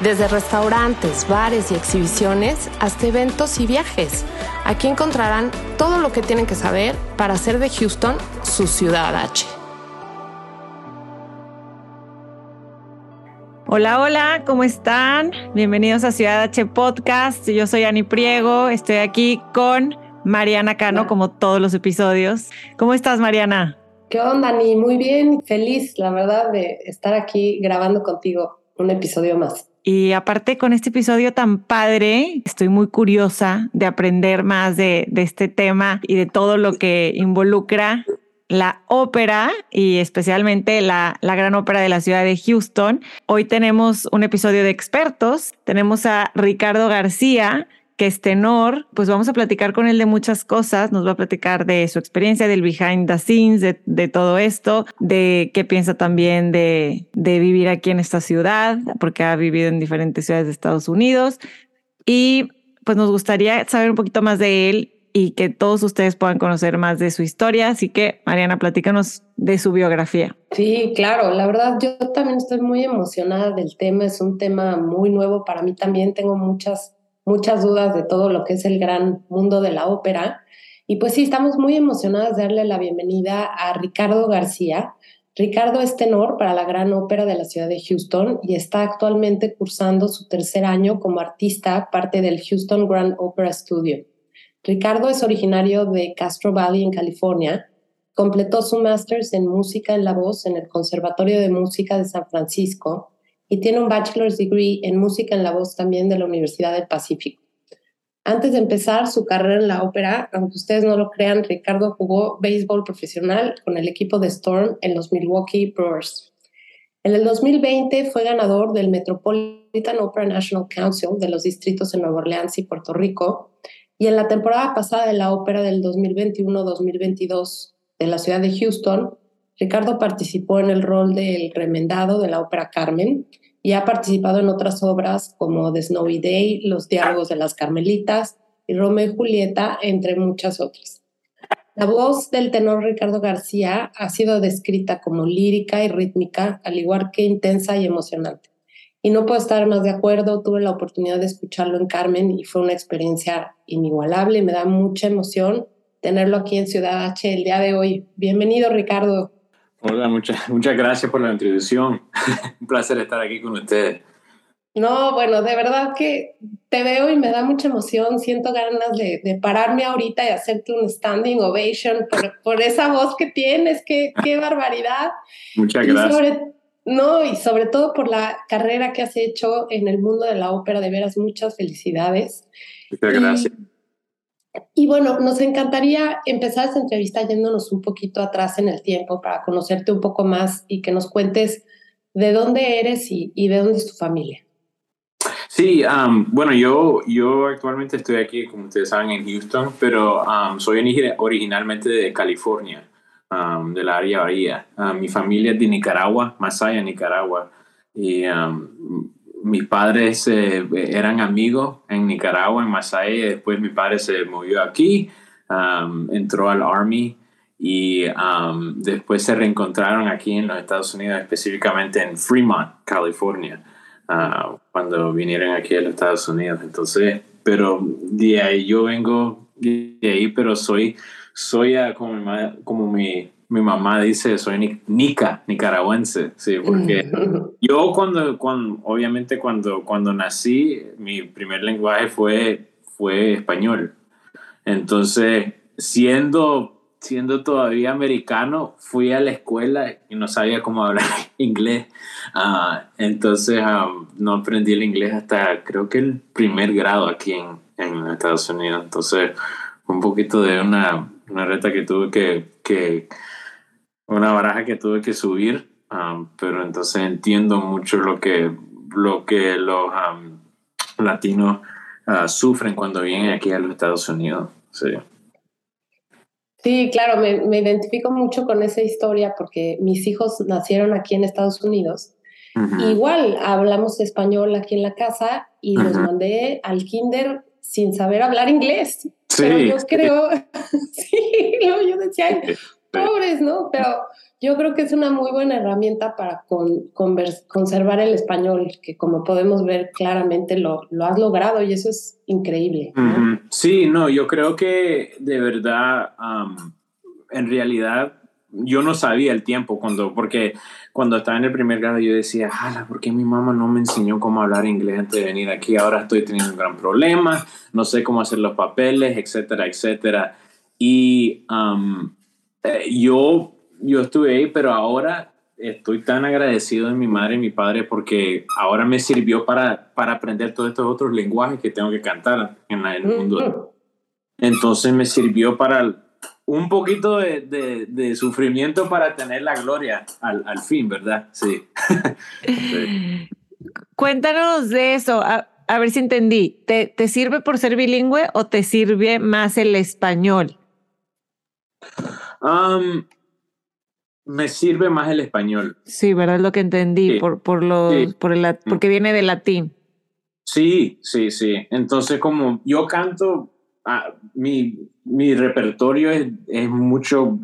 Desde restaurantes, bares y exhibiciones hasta eventos y viajes. Aquí encontrarán todo lo que tienen que saber para hacer de Houston su ciudad H. Hola, hola, ¿cómo están? Bienvenidos a Ciudad H Podcast. Yo soy Ani Priego, estoy aquí con Mariana Cano, como todos los episodios. ¿Cómo estás, Mariana? ¿Qué onda, Ani? Muy bien, feliz, la verdad, de estar aquí grabando contigo un episodio más. Y aparte con este episodio tan padre, estoy muy curiosa de aprender más de, este tema y de todo lo que involucra la ópera y especialmente la, gran ópera de la ciudad de Houston. Hoy tenemos un episodio de expertos. Tenemos a Ricardo García, que es tenor. Pues vamos a platicar con él de muchas cosas. Nos va a platicar de su experiencia, del behind the scenes, de, todo esto, de qué piensa también de, de vivir aquí en esta ciudad, porque ha vivido en diferentes ciudades de Estados Unidos. Y pues nos gustaría saber un poquito más de él y que todos ustedes puedan conocer más de su historia. Así que, Mariana, platícanos de su biografía. Sí, claro, la verdad yo también estoy muy emocionada del tema, es un tema muy nuevo para mí también, tengo muchas, muchas dudas de todo lo que es el gran mundo de la ópera. Y pues sí, estamos muy emocionadas de darle la bienvenida a Ricardo García. Ricardo es tenor para la Gran Ópera de la ciudad de Houston y está actualmente cursando su tercer año como artista, parte del Houston Grand Opera Studio. Ricardo es originario de Castro Valley, en California. Completó su máster en música en la voz en el Conservatorio de Música de San Francisco y tiene un bachelor's degree en música en la voz también de la Universidad del Pacífico. Antes de empezar su carrera en la ópera, aunque ustedes no lo crean, Ricardo jugó béisbol profesional con el equipo de Storm en los Milwaukee Brewers. En el 2020 fue ganador del Metropolitan Opera National Council de los distritos en Nueva Orleans y Puerto Rico y en la temporada pasada de la ópera del 2021-2022 de la ciudad de Houston, Ricardo participó en el rol del remendado de la ópera Carmen y ha participado en otras obras como The Snowy Day, Los Diálogos de las Carmelitas y Romeo y Julieta, entre muchas otras. La voz del tenor Ricardo García ha sido descrita como lírica y rítmica, al igual que intensa y emocionante y no puedo estar más de acuerdo. Tuve la oportunidad de escucharlo en Carmen y fue una experiencia inigualable. Me da mucha emoción tenerlo aquí en Ciudad H el día de hoy. Bienvenido, Ricardo. Hola, muchas, muchas gracias por la introducción. Un placer estar aquí con ustedes. No, bueno, de verdad que te veo y me da mucha emoción. Siento ganas de, de pararme ahorita y hacerte un standing ovation por, por esa voz que tienes. Qué, qué barbaridad. Muchas gracias. No, y sobre todo por la carrera que has hecho en el mundo de la ópera, de veras, muchas felicidades. Muchas gracias. Y, y, bueno, nos encantaría empezar esta entrevista yéndonos un poquito atrás en el tiempo para conocerte un poco más y que nos cuentes de dónde eres y, de dónde es tu familia. Sí, bueno, yo, yo actualmente estoy aquí, como ustedes saben, en Houston, pero soy originalmente de California um, de la área Bahía. Mi familia es de Nicaragua, Masaya, Nicaragua. Y mis padres eh, eran amigos en Nicaragua, en Masaya, después mi padre se movió aquí, um, entró al Army y después se reencontraron aquí en los Estados Unidos, específicamente en Fremont, California, uh, cuando vinieron aquí a los Estados Unidos. Entonces, pero de ahí yo vengo de ahí, pero soy soy como, mi, como mi, mi, mamá dice, soy nica, nicaragüense, sí, porque yo cuando, cuando, obviamente cuando, cuando nací, mi primer lenguaje fue, fue español. Entonces, siendo, siendo todavía americano, fui a la escuela y no sabía cómo hablar inglés. Uh, entonces, um, no aprendí el inglés hasta creo que el primer grado aquí en, en Estados Unidos. Entonces, un poquito de una una reta que tuve que, que una baraja que tuve que subir, um, pero entonces entiendo mucho lo que, lo que los um, latinos ah, sufren cuando vienen aquí a los Estados Unidos. Sí. Sí, claro, me, identifico mucho con esa historia porque mis hijos nacieron aquí en Estados Unidos. Igual hablamos español aquí en la casa y los mandé al kinder sin saber hablar inglés. Sí. Pero yo creo, sí, yo decía, pobres, ¿no? Pero yo creo que es una muy buena herramienta para conservar el español, que como podemos ver claramente lo, lo has logrado y eso es increíble. Sí, no, yo creo que de verdad, en realidad, yo no sabía el tiempo cuando, porque cuando estaba en el primer grado yo decía, ¿por qué mi mamá no me enseñó cómo hablar inglés antes de venir aquí? Ahora estoy teniendo un gran problema, no sé cómo hacer los papeles, etcétera, etcétera. Y eh, yo yo estuve ahí, pero ahora estoy tan agradecido de mi madre y mi padre porque ahora me sirvió para, para aprender todos estos otros lenguajes que tengo que cantar en, el mundo. Entonces me sirvió para un poquito de, de, sufrimiento para tener la gloria al, al fin, ¿verdad? Sí. Cuéntanos de eso. A, a, ver si entendí. ¿Te, ¿Te sirve por ser bilingüe o te sirve más el español? Um, me sirve más el español. Sí, ¿verdad? Lo que entendí, por, por los, por el, mm. porque viene de latín. Sí, sí, sí. Entonces, como yo canto, ah, mi, mi repertorio es, es, mucho,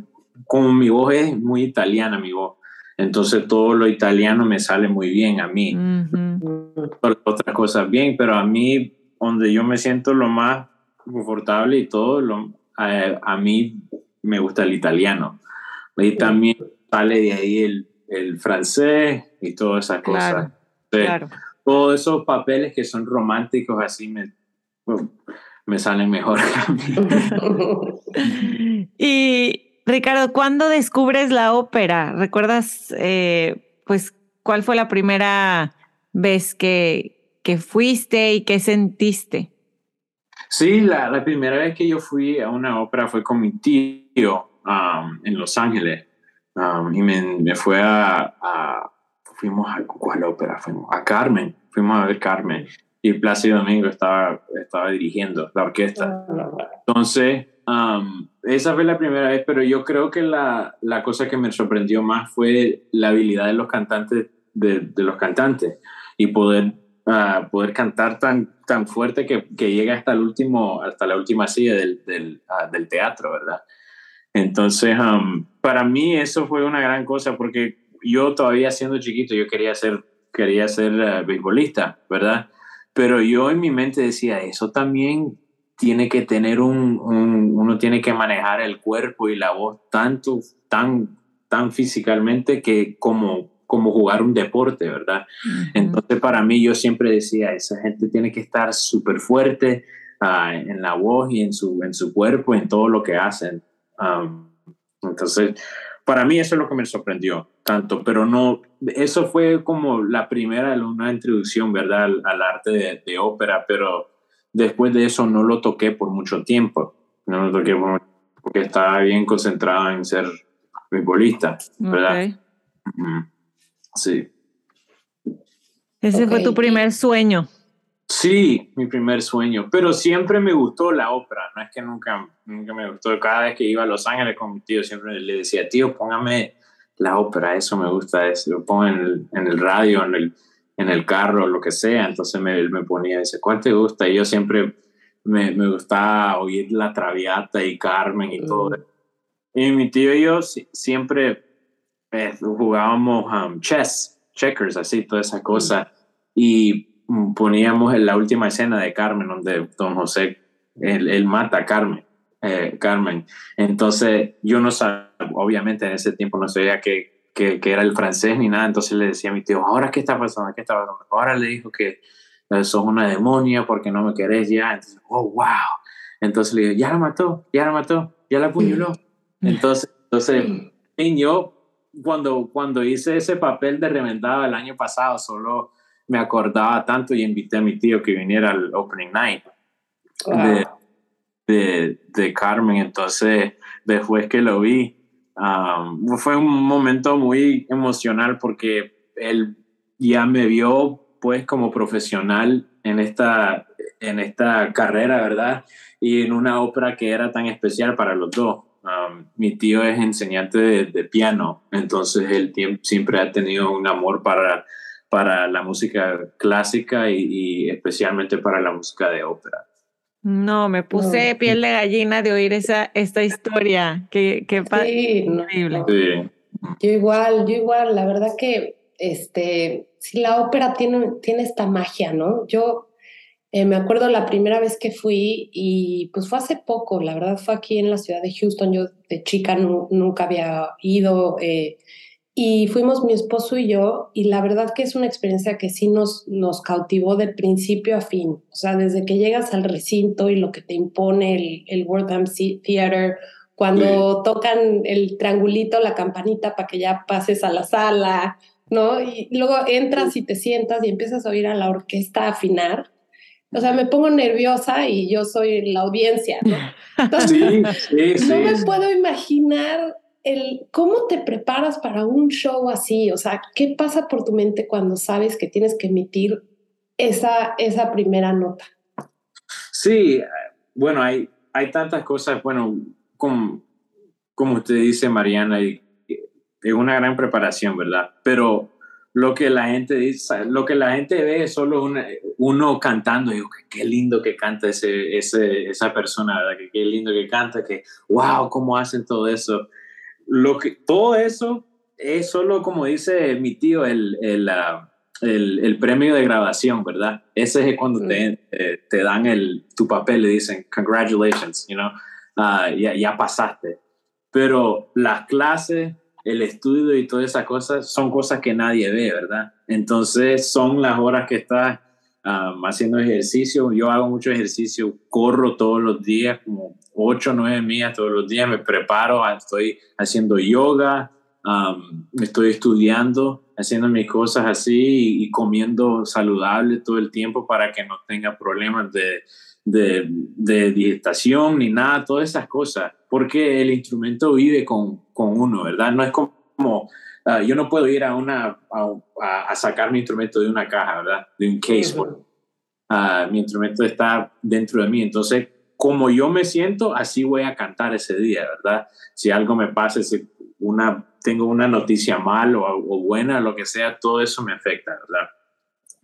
como mi voz es muy italiana, mi voz. Entonces, todo lo italiano me sale muy bien a mí. Otras cosas bien, pero a mí, donde yo me siento lo más confortable y todo, lo, a, a mí me gusta el italiano. Y también sale de ahí el, el francés y todas esas cosas. Claro, Todos esos papeles que son románticos así me, me salen mejor. y Ricardo, ¿cuándo descubres la ópera? ¿Recuerdas eh, pues cuál fue la primera vez que, que fuiste y qué sentiste? Sí, la, la, primera vez que yo fui a una ópera fue con mi tío Um, en Los Ángeles. Um, y me, me fue a, fuimos a cuál ópera fuimos a Carmen. Fuimos a ver Carmen. Y Plácido Domingo estaba estaba dirigiendo la orquesta. Entonces um, esa fue la primera vez pero yo creo que la, la cosa que me sorprendió más fue la habilidad de los cantantes de, de los cantantes. Y poder uh, poder cantar tan tan fuerte que, que llega hasta el último hasta la última silla del, del, uh, del teatro verdad entonces, um, para mí eso fue una gran cosa porque yo todavía siendo chiquito, yo quería ser, quería ser uh, beisbolista, ¿verdad? Pero yo en mi mente decía, eso también tiene que tener un, uno tiene que manejar el cuerpo y la voz tanto, tan, tan físicamente que como, como jugar un deporte, ¿verdad? Entonces para mí yo siempre decía, esa gente tiene que estar súper fuerte uh, en la voz y en su, en su cuerpo, en todo lo que hacen entonces, para mí eso es lo que me sorprendió tanto, pero no, eso fue como la primera, una introducción, ¿verdad?, al, arte de, ópera, pero después de eso no lo toqué por mucho tiempo, no lo toqué porque estaba bien concentrado en ser futbolista, ¿verdad? Sí. Ese fue tu primer sueño. Sí, mi primer sueño, pero siempre me gustó la ópera, no es que nunca, nunca me gustó, cada vez que iba a Los Ángeles con mi tío siempre le decía, tío, póngame la ópera, eso me gusta, eso lo pongo en el, en el radio, en el, en el carro, lo que sea, entonces me, me ponía, dice, ¿cuál te gusta? Y yo siempre me, me gustaba oír La Traviata y Carmen y todo. Mm. Y mi tío y yo siempre eh, jugábamos um, chess, checkers, así, toda esa cosa. Y poníamos en la última escena de Carmen, donde don José, él, mata a Carmen. Eh, Carmen. Entonces, yo no sabía, obviamente en ese tiempo no sabía que, que, era el francés ni nada, entonces le decía a mi tío, ¿ahora qué está pasando? ¿Qué está pasando? Ahora le dijo que sos una demonia porque no me querés ya. Entonces, oh, wow. Entonces le digo, ya la mató, ya la mató, ya la apuñaló. Entonces, entonces, y yo cuando, cuando hice ese papel de reventado el año pasado, solo me acordaba tanto y invité a mi tío que viniera al opening night de, de, Carmen. Entonces, después que lo vi, um, fue un momento muy emocional porque él ya me vio pues como profesional en esta, en esta carrera, ¿verdad? Y en una ópera que era tan especial para los dos. Um, mi tío es enseñante de, piano, entonces él siempre ha tenido un amor para, para la música clásica y, especialmente para la música de ópera. No, me puse piel de gallina de oír esa, esta historia. Qué, qué sí, increíble. Yo igual, yo igual, la verdad que este, si la ópera tiene, tiene esta magia, ¿no? Yo eh, me acuerdo la primera vez que fui y pues fue hace poco, la verdad fue aquí en la ciudad de Houston, yo de chica nunca había ido eh, y fuimos mi esposo y yo y la verdad que es una experiencia que sí nos, nos cautivó de principio a fin, o sea, desde que llegas al recinto y lo que te impone el, el World Theater, cuando tocan el triangulito, la campanita para que ya pases a la sala, ¿no? Y luego entras y te sientas y empiezas a oír a la orquesta afinar o sea, me pongo nerviosa y yo soy la audiencia, ¿no? sí, sí, no me puedo imaginar el cómo te preparas para un show así, o sea, ¿qué pasa por tu mente cuando sabes que tienes que emitir esa, esa primera nota? Sí, bueno, hay, hay tantas cosas, bueno, como, como usted dice, Mariana, es una gran preparación, ¿verdad? Pero lo que la gente dice, lo que la gente ve es solo uno cantando, y digo, qué lindo que canta ese, ese, esa persona, ¿verdad? Que qué lindo que canta, que wow, cómo hacen todo eso. Lo que, todo eso es solo, como dice mi tío, el, el, ah, el, el premio de grabación, ¿verdad? Ese es cuando te, te, dan el, tu papel, le dicen, congratulations, you know, uh, ya, ya pasaste. Pero las clases, el estudio y todas esas cosas son cosas que nadie ve, ¿verdad? Entonces son las horas que estás um, haciendo ejercicio. Yo hago mucho ejercicio, corro todos los días, como 8 o 9 millas todos los días, me preparo, estoy haciendo yoga, um, estoy estudiando, haciendo mis cosas así y, comiendo saludable todo el tiempo para que no tenga problemas de, de, de digestación ni nada, todas esas cosas, porque el instrumento vive con, con uno, ¿verdad? No es como, ah, yo no puedo ir a, una, a, a, sacar mi instrumento de una caja, ¿verdad? De un case. Uh, mi instrumento está dentro de mí, entonces como yo me siento, así voy a cantar ese día, ¿verdad? Si algo me pasa, si una, tengo una noticia mal o, o buena, lo que sea, todo eso me afecta, ¿verdad?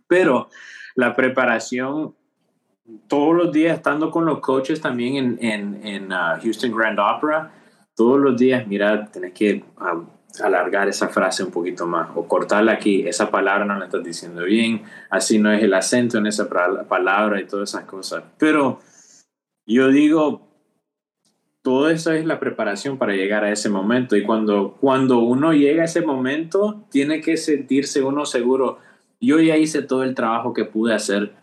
Pero la preparación todos los días estando con los coaches también en, en, en uh, Houston Grand Opera, todos los días, mira, tenés que um, alargar esa frase un poquito más o cortarla aquí, esa palabra no la estás diciendo bien, así no es el acento en esa palabra y todas esas cosas. Pero yo digo, todo eso es la preparación para llegar a ese momento y cuando, cuando uno llega a ese momento, tiene que sentirse uno seguro, yo ya hice todo el trabajo que pude hacer.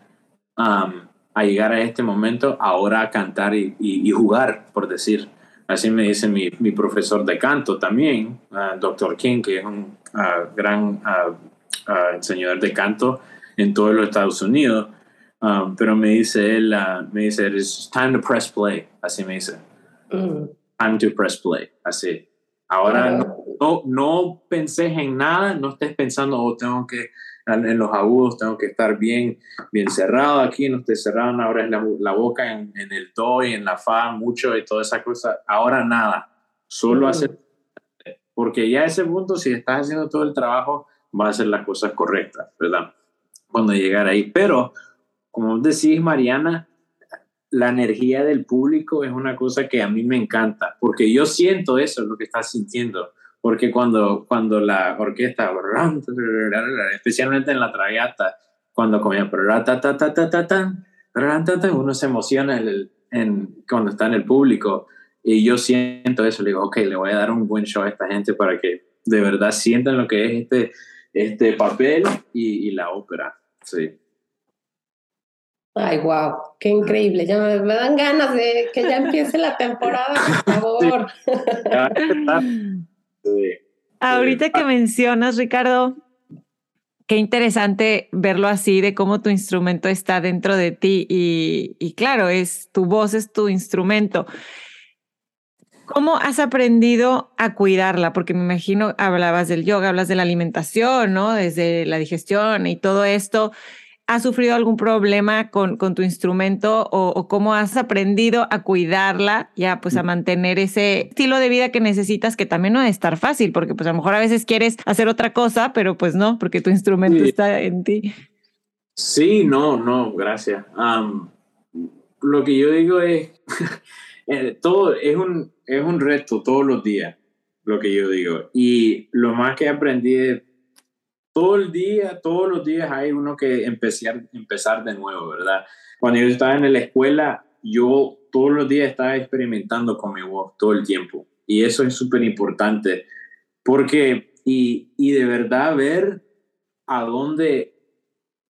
Um, a llegar a este momento, ahora a cantar y, y, jugar, por decir. Así me dice mi, mi profesor de canto también, uh, Dr. King, que es un gran enseñador de canto en todos los Estados Unidos. Um, pero me dice él, me dice, it's time to press play, así me dice. Mm. Time to press play, así. Ahora no, no, no penses en nada, no estés pensando, oh, tengo que en los agudos tengo que estar bien, bien cerrado aquí, no estoy cerrado, ahora es la, boca en, el do y en la fa mucho y toda esa cosa. Ahora nada, solo hacer, porque ya a ese punto, si estás haciendo todo el trabajo, va a hacer las cosas correctas, ¿verdad? Cuando llegar ahí. Pero, como decís, Mariana, la energía del público es una cosa que a mí me encanta, porque yo siento eso, lo que estás sintiendo porque cuando, cuando la orquesta, especialmente en la traviata, cuando comienza, uno se emociona en, cuando está en el público y yo siento eso, le digo, ok, le voy a dar un buen show a esta gente para que de verdad sientan lo que es este, este papel y, la ópera, sí. Ay, wow, qué increíble. Ya me, dan ganas de que ya empiece la temporada, por favor. Ahorita que mencionas, Ricardo, qué interesante verlo así, de cómo tu instrumento está dentro de ti y, claro, es tu voz es tu instrumento. ¿Cómo has aprendido a cuidarla? Porque me imagino, hablabas del yoga, hablas de la alimentación, ¿no? Desde la digestión y todo esto. ¿Has sufrido algún problema con, con tu instrumento o, cómo has aprendido a cuidarla, ya pues a mantener ese estilo de vida que necesitas, que también no es estar fácil, porque pues a lo mejor a veces quieres hacer otra cosa, pero pues no, porque tu instrumento está en ti. Sí, no, no, gracias. lo que yo digo es, eh, todo es un, es un reto todos los días, lo que yo digo. Y lo más que aprendí es todo el día, todos los días hay uno que empezar, empezar de nuevo, ¿verdad? Cuando yo estaba en la escuela, yo todos los días estaba experimentando con mi voz todo el tiempo. Y eso es súper importante, porque, y, y de verdad ver a dónde,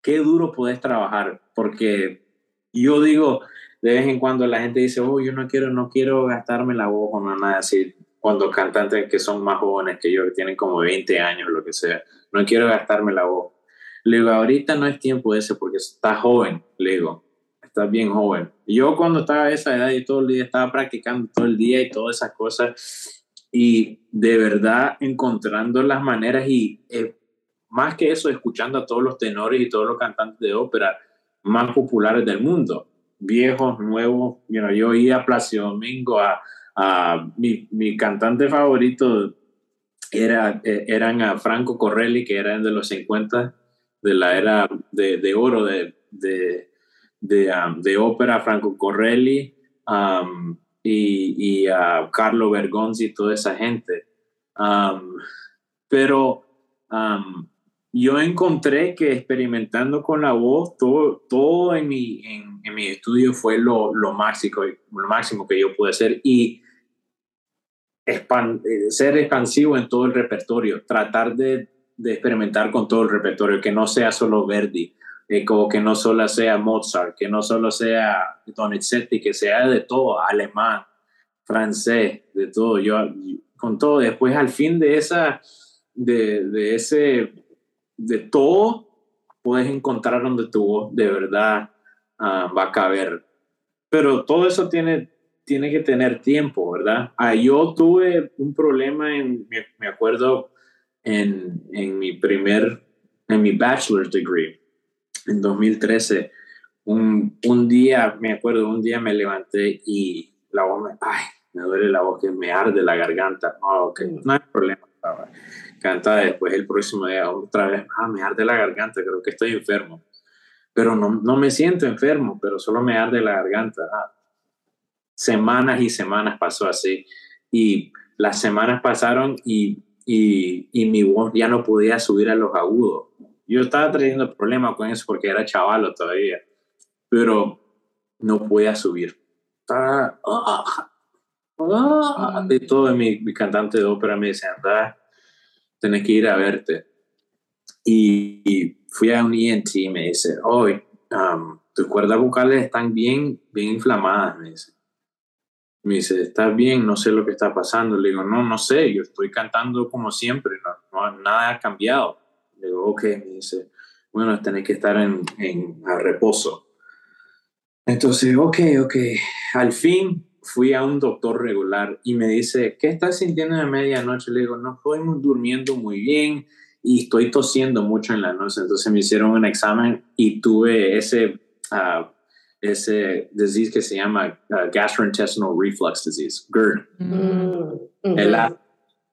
qué duro puedes trabajar, porque yo digo, de vez en cuando la gente dice, oh, yo no quiero, no quiero gastarme la voz o nada así, cuando cantantes que son más jóvenes que yo, que tienen como 20 años, lo que sea no quiero gastarme la voz. Le digo, ahorita no es tiempo ese porque estás joven, le digo, estás bien joven. Yo cuando estaba a esa edad y todo el día estaba practicando todo el día y todas esas cosas y de verdad encontrando las maneras y eh, más que eso, escuchando a todos los tenores y todos los cantantes de ópera más populares del mundo, viejos, nuevos. You know, yo iba a Placio Domingo, a, a mi, mi cantante favorito era, eh, eran a Franco Correlli, que eran de los 50, de la era de, de oro de, de, de, um, de, ópera, Franco Correlli um, y, y a Carlo Bergonzi y toda esa gente. Um, pero yo encontré que experimentando con la voz, todo, todo en, mi, en, en mi estudio fue lo, lo, máximo, lo máximo que yo pude hacer. Y eh, ser expansivo en todo el repertorio, tratar de, de, experimentar con todo el repertorio, que no sea solo Verdi, eh, como que no solo sea Mozart, que no solo sea Donizetti, que sea de todo, alemán, francés, de todo. Yo con todo, después al fin de esa, de, de ese, de todo, puedes encontrar donde tu voz de verdad ah, va a caber. Pero todo eso tiene tiene que tener tiempo, ¿verdad? Ah, yo tuve un problema, en, me, acuerdo, en, en, mi primer, en mi bachelor's degree, en 2013. Un, un, día, me acuerdo, un día me levanté y la voz me, ay, me duele la voz, que me arde la garganta. Oh, ok, mm. no hay problema. Canta después el próximo día otra vez, ah, me arde la garganta, creo que estoy enfermo. Pero no, no me siento enfermo, pero solo me arde la garganta. Ah, semanas y semanas pasó así. Y las semanas pasaron y, y, y, mi voz ya no podía subir a los agudos. Yo estaba teniendo problemas con eso porque era chavalo todavía, pero no podía subir. Estaba, ah, ah, de todo mi, mi, cantante de ópera me anda, tenés que ir a verte. Y, fui a un ENT y me dice, hoy tus cuerdas vocales están bien, bien inflamadas, me dice. Me dice, ¿estás bien? No sé lo que está pasando. Le digo, no, no sé, yo estoy cantando como siempre, no, nada ha cambiado. Le digo, ok, me dice, bueno, tenés que estar en, en a reposo. Entonces, ok, ok. Al fin fui a un doctor regular y me dice, ¿qué estás sintiendo de medianoche? Le digo, no estoy durmiendo muy bien y estoy tosiendo mucho en la noche. Entonces me hicieron un examen y tuve ese uh, ese disease que se llama uh, gastrointestinal reflux disease, GERD. Mm.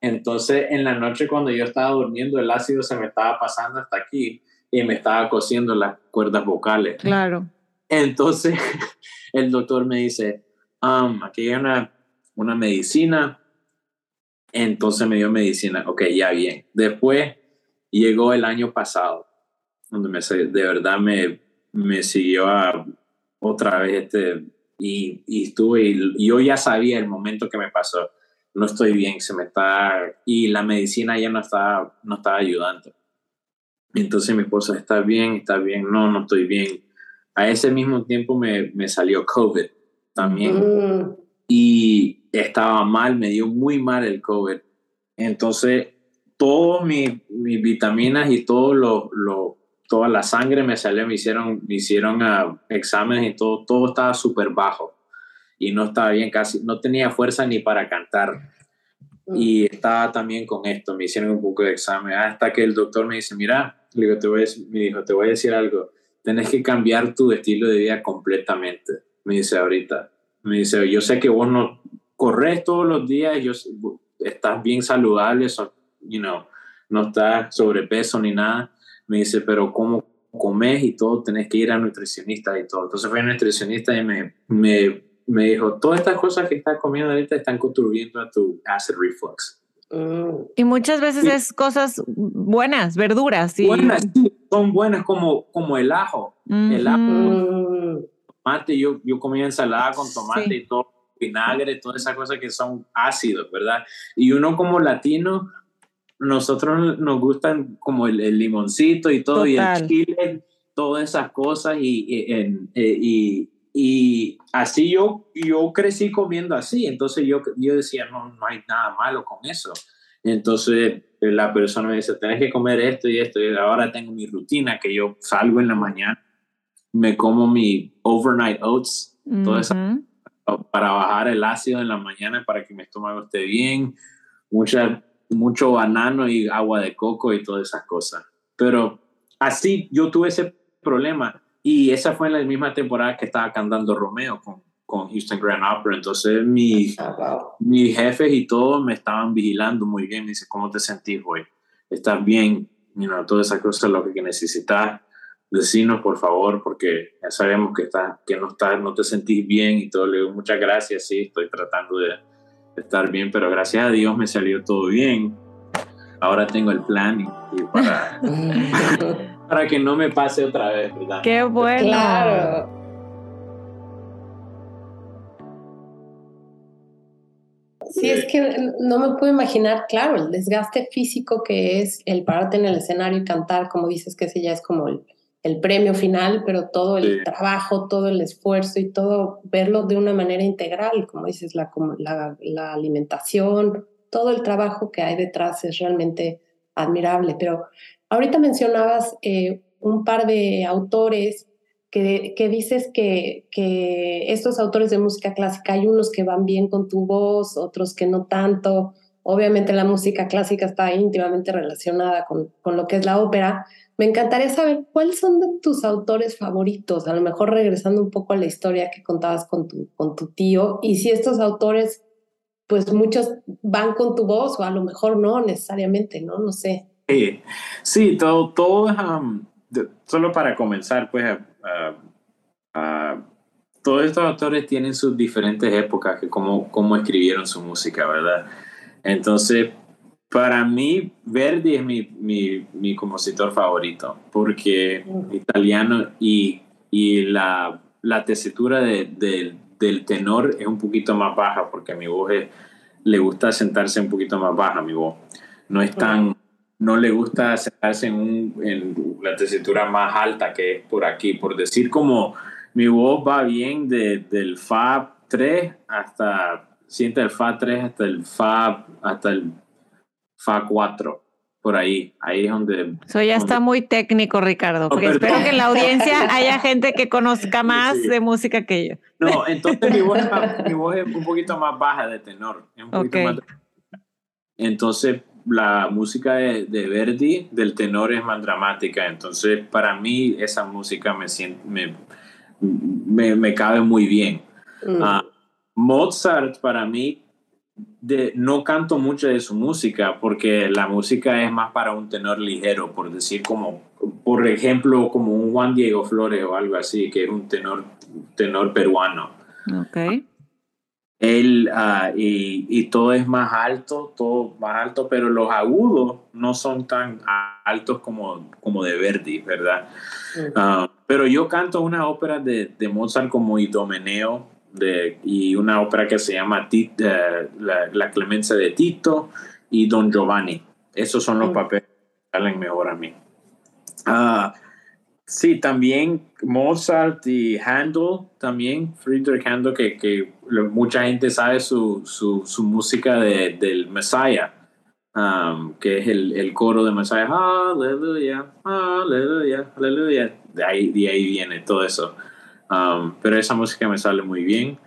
entonces, en la noche cuando yo estaba durmiendo, el ácido se me estaba pasando hasta aquí y me estaba cosiendo las cuerdas vocales. Claro. Entonces, el doctor me dice, um, aquí hay una, una medicina. Entonces me dio medicina. Ok, ya bien. Después llegó el año pasado, donde me, de verdad me, me siguió a otra vez este, y, y estuve, y yo ya sabía el momento que me pasó, no estoy bien, se me está, y la medicina ya no estaba, no estaba ayudando. Entonces mi esposa, ¿está bien? ¿Está bien? No, no estoy bien. A ese mismo tiempo me, me salió COVID también. Mm. Y estaba mal, me dio muy mal el COVID. Entonces, todas mis, mis vitaminas y todo lo, lo, toda la sangre me salió, me hicieron, me hicieron uh, exámenes y todo, todo estaba súper bajo y no estaba bien, casi no tenía fuerza ni para cantar. Mm. Y estaba también con esto, me hicieron un poco de examen, hasta que el doctor me dice, mira, le digo, te voy a, me dijo, te voy a decir algo, tenés que cambiar tu estilo de vida completamente, me dice ahorita. Me dice, yo sé que vos no corres todos los días, yo, estás bien saludable, you know, no estás sobrepeso ni nada. Me dice, pero ¿cómo comes y todo? Tenés que ir a nutricionista y todo. Entonces fue a nutricionista y me, me, me dijo, todas estas cosas que estás comiendo ahorita están contribuyendo a tu acid reflux. Y muchas veces es cosas buenas, verduras. Y... Buenas, son buenas como, como el ajo. El ajo, tomate, yo, yo comía ensalada con tomate y todo, vinagre, todas esas cosas que son ácidos, ¿verdad? Y uno como latino, nosotros nos gustan como el, limoncito y todo, y el chile, todas esas cosas, y, y, y, y así yo, yo crecí comiendo así, entonces yo, yo decía, no, no hay nada malo con eso. Entonces la persona me dice, tenés que comer esto y esto, y ahora tengo mi rutina, que yo salgo en la mañana, me como mi overnight oats, para bajar el ácido en la mañana, para que mi estómago esté bien, mucha, mucho banano y agua de coco y todas esas cosas. Pero así yo tuve ese problema y esa fue en la misma temporada que estaba cantando Romeo con, con Houston Grand Opera. Entonces ah, mis jefes y todos me estaban vigilando muy bien. Me dice, ¿cómo te sentís hoy? ¿Estás bien? You know, todas esas cosas, lo que necesitas, decinos por favor, porque ya sabemos que, está, que no, está, no te sentís bien y todo. Le digo, muchas gracias, sí, estoy tratando de estar bien, pero gracias a Dios me salió todo bien. Ahora tengo el plan y, y para... para que no me pase otra vez, ¿verdad? Qué bueno. Claro. Sí, es que no me puedo imaginar, claro, el desgaste físico que es el pararte en el escenario y cantar, como dices que ese ya es como el, el premio final, pero todo el trabajo, todo el esfuerzo y todo, verlo de una manera integral, como dices, la, la, la alimentación, todo el trabajo que hay detrás es realmente admirable, pero Ahorita mencionabas eh, un par de autores que, que dices que, que, estos autores de música clásica, hay unos que van bien con tu voz, otros que no tanto. Obviamente la música clásica está íntimamente relacionada con, con lo que es la ópera. Me encantaría saber cuáles son tus autores favoritos, a lo mejor regresando un poco a la historia que contabas con tu, con tu tío, y si estos autores, pues muchos van con tu voz o a lo mejor no necesariamente, ¿no? No sé. Sí, sí todo, todo um, solo para comenzar, pues, todos estos autores tienen sus diferentes épocas, que cómo, cómo escribieron su música, ¿verdad? Entonces, para mí, Verdi es mi, mi, mi compositor favorito, porque italiano y, y la, la tesitura de, del tenor es un poquito más baja, porque a mi voz le gusta sentarse un poquito más baja, mi voz. No es tan no le gusta sentarse en, un, en la tesitura más alta que es por aquí. Por decir como mi voz va bien de, del Fa 3 hasta, siente el Fa 3 hasta el Fa, hasta el Fa 4. Por ahí, ahí es donde... Eso ya está muy técnico, Ricardo, porque espero que en la audiencia haya gente que conozca más de música que yo. No, entonces mi voz, es, un poquito más baja de tenor. Entonces, la música de, Verdi del tenor es más dramática, entonces para mí esa música me, me, me, cabe muy bien. Mm. Ah, Mozart para mí de, no canto mucho de su música porque la música es más para un tenor ligero, por decir como, por ejemplo, como un Juan Diego Flores o algo así, que es un tenor, tenor peruano. Okay él ah, y, y, todo es más alto, todo más alto, pero los agudos no son tan altos como, como de Verdi, ¿verdad? Ah, pero yo canto una ópera de, de Mozart como Idomeneo de, y una ópera que se llama eh, la, Clemencia de Tito y Don Giovanni. Esos son los papeles que salen mejor a mí. Uh, Sí, también Mozart y Handel, también Friedrich Handel, que, que mucha gente sabe su, su, su música de, del Messiah, um, que es el, el, coro de Messiah, aleluya, aleluya, aleluya. De ahí, de ahí viene todo eso. Um, pero esa música me sale muy bien.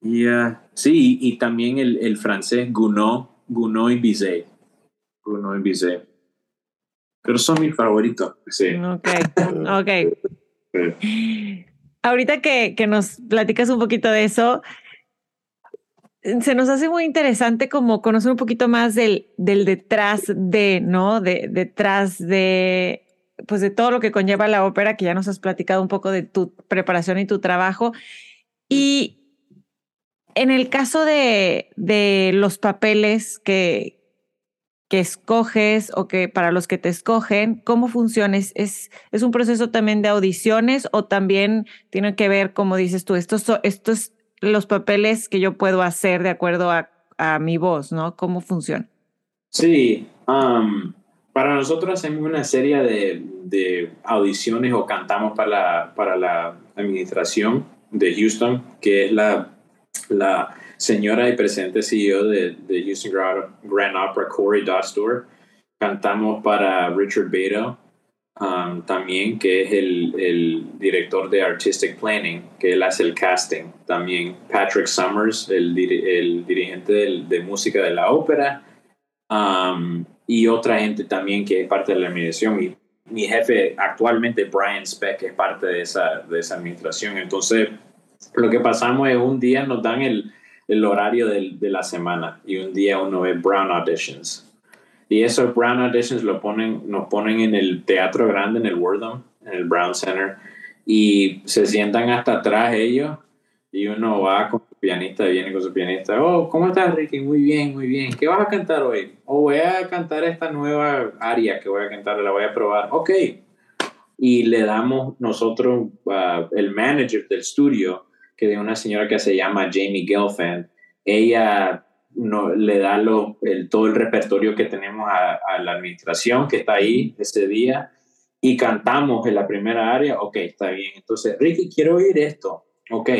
Y uh, sí, y también el, el francés Gounod, Gounod y Bizet. Gounod y Bizet pero son mis favoritos. Sí. Ok, ok. Ahorita que, que nos platicas un poquito de eso, se nos hace muy interesante como conocer un poquito más del, del detrás de, ¿no? De, detrás de, pues de todo lo que conlleva la ópera, que ya nos has platicado un poco de tu preparación y tu trabajo. Y en el caso de, de los papeles que, que escoges o que para los que te escogen, ¿cómo funciona? ¿Es, es, un proceso también de audiciones o también tiene que ver, como dices tú, estos, estos los papeles que yo puedo hacer de acuerdo a, a mi voz, ¿no? ¿Cómo funciona? Sí, para nosotros hacemos una serie de, de, audiciones o cantamos para la, para la administración de Houston, que es la, la señora y presidente CEO de, de Houston Grand, Opera, Corey Dostor. Cantamos para Richard Beto, um, también, que es el, el, director de Artistic Planning, que él hace el casting. También Patrick Summers, el, el dirigente de música de la ópera. Um, y otra gente también que es parte de la administración. Mi, mi jefe actualmente, Brian Speck, es parte de esa, de esa administración. Entonces, lo que pasamos es un día nos dan el, el horario de, de, la semana y un día uno ve Brown Auditions. Y esos Brown Auditions lo ponen, nos ponen en el teatro grande, en el Wortham, en el Brown Center, y se sientan hasta atrás ellos y uno va con su pianista, viene con su pianista, oh, ¿cómo estás Ricky? Muy bien, muy bien. ¿Qué vas a cantar hoy? Oh, voy a cantar esta nueva aria que voy a cantar, la voy a probar. Ok. Y le damos nosotros, uh, el manager del estudio, que de una señora que se llama Jamie Gelfand. Ella no, le da lo, el, todo el repertorio que tenemos a, la administración que está ahí ese día y cantamos en la primera área, ok, está bien. Entonces, Ricky, quiero oír esto. Ok,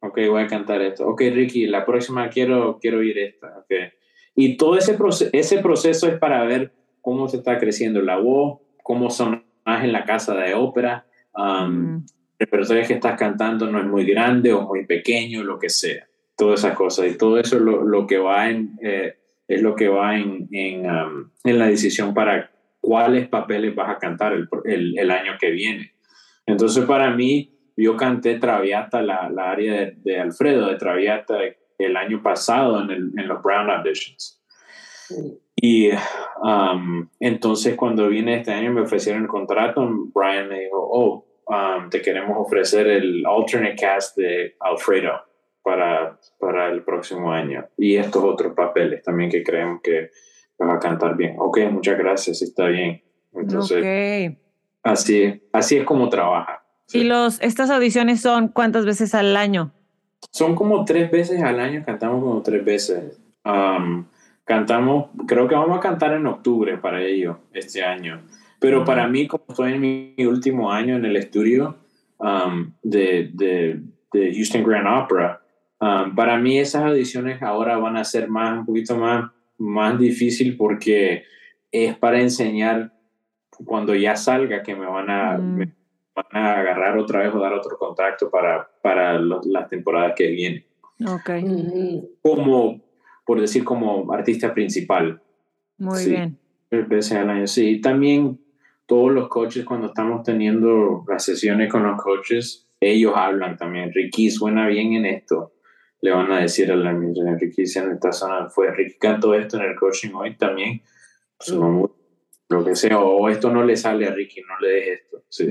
ok, voy a cantar esto. Ok, Ricky, la próxima quiero, quiero oír esta. Okay. Y todo ese, proceso, ese proceso es para ver cómo se está creciendo la voz, cómo son en la casa de ópera, um, mm repertorio que estás cantando no es muy grande o muy pequeño, lo que sea. Todas esas cosas. Y todo eso es lo, lo que va en, eh, es lo que va en, en, um, en, la decisión para cuáles papeles vas a cantar el, el, el, año que viene. Entonces, para mí, yo canté Traviata, la, la área de, Alfredo de Traviata el año pasado en, el, en los Brown Auditions. Y um, entonces cuando vine este año me ofrecieron el contrato, Brian me dijo, oh, Um, te queremos ofrecer el alternate cast de Alfredo para, para el próximo año y estos otros papeles también que creemos que va a cantar bien. Ok, muchas gracias, está bien. Entonces, así, así es como trabaja. ¿Y los, estas audiciones son cuántas veces al año? Son como tres veces al año, cantamos como tres veces. Um, cantamos, creo que vamos a cantar en octubre para ello este año. Pero para mí, como estoy en mi último año en el estudio um, de, de, de, Houston Grand Opera, um, para mí esas audiciones ahora van a ser más, un poquito más, más difícil porque es para enseñar cuando ya salga que me van a, mm. Van a agarrar otra vez o dar otro contacto para, para las temporadas que vienen. Okay. Como, por decir, como artista principal. Muy bien. Veces al año. Sí, también todos los coaches cuando estamos teniendo las sesiones con los coaches, ellos hablan también. Ricky suena bien en esto. Le van a decir a la Ricky en esta zona fue Ricky cantó esto en el coaching hoy también. lo que sea, o esto no le sale a Ricky, no le dejes esto. Sí.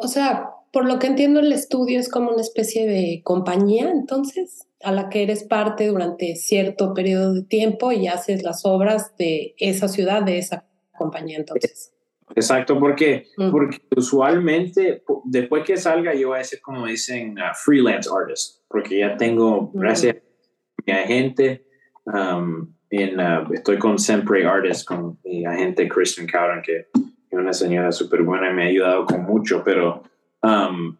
O sea, por lo que entiendo, el estudio es como una especie de compañía, entonces, a la que eres parte durante cierto periodo de tiempo y haces las obras de esa ciudad, de esa compañía, entonces. Exacto, porque, porque usualmente después que salga yo voy a ser como dicen uh, freelance artist, porque ya tengo, gracias a mi agente, um, en, uh, estoy con Sempre Artist, con mi agente Kristen Cowden, que es una señora súper buena y me ha ayudado con mucho, pero um,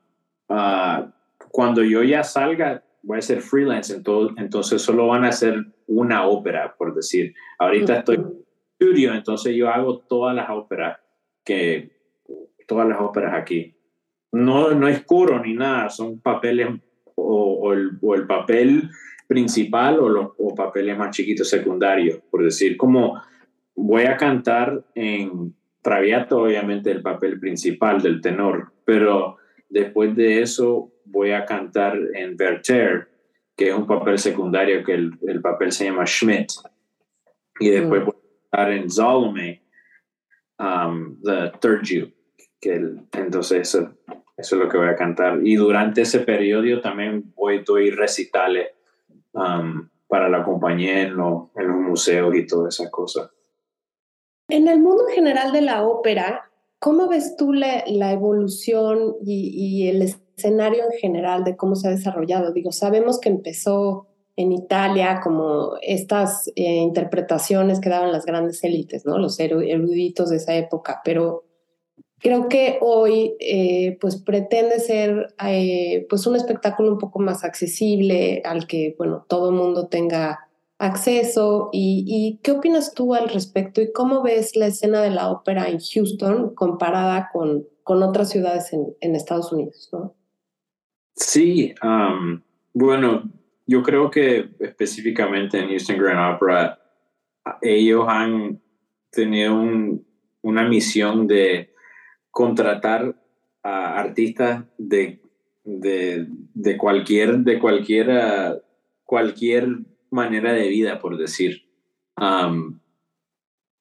uh, cuando yo ya salga voy a ser freelance, entonces, entonces solo van a hacer una ópera, por decir. Ahorita estoy en estudio, entonces yo hago todas las óperas que todas las óperas aquí. No, no es coro ni nada, son papeles o, el, o el, papel principal o los o papeles más chiquitos secundarios, por decir, como voy a cantar en Traviato, obviamente el papel principal del tenor, pero Después de eso voy a cantar en Werther, que es un papel secundario, que el, el papel se llama Schmidt. Y después mm. voy a cantar en Salome, um, The Third Jew. Que entonces eso, eso, es lo que voy a cantar. Y durante ese periodo también voy, doy recitales um, para la compañía en, en los museos y todas esas cosas. En el mundo general de la ópera, ¿cómo ves tú la, evolución y, el escenario en general de cómo se ha desarrollado? Digo, sabemos que empezó en Italia como estas eh, interpretaciones que daban las grandes élites, ¿no? Los eruditos de esa época, pero creo que hoy eh, pues pretende ser eh, pues un espectáculo un poco más accesible al que, bueno, todo el mundo tenga acceso y, qué opinas tú al respecto y cómo ves la escena de la ópera en Houston comparada con, con otras ciudades en, en Estados Unidos, ¿no? Sí, bueno, yo creo que específicamente en Houston Grand Opera ellos han tenido una misión de contratar a artistas de, de, de cualquier, de cualquier, cualquier manera de vida, por decir.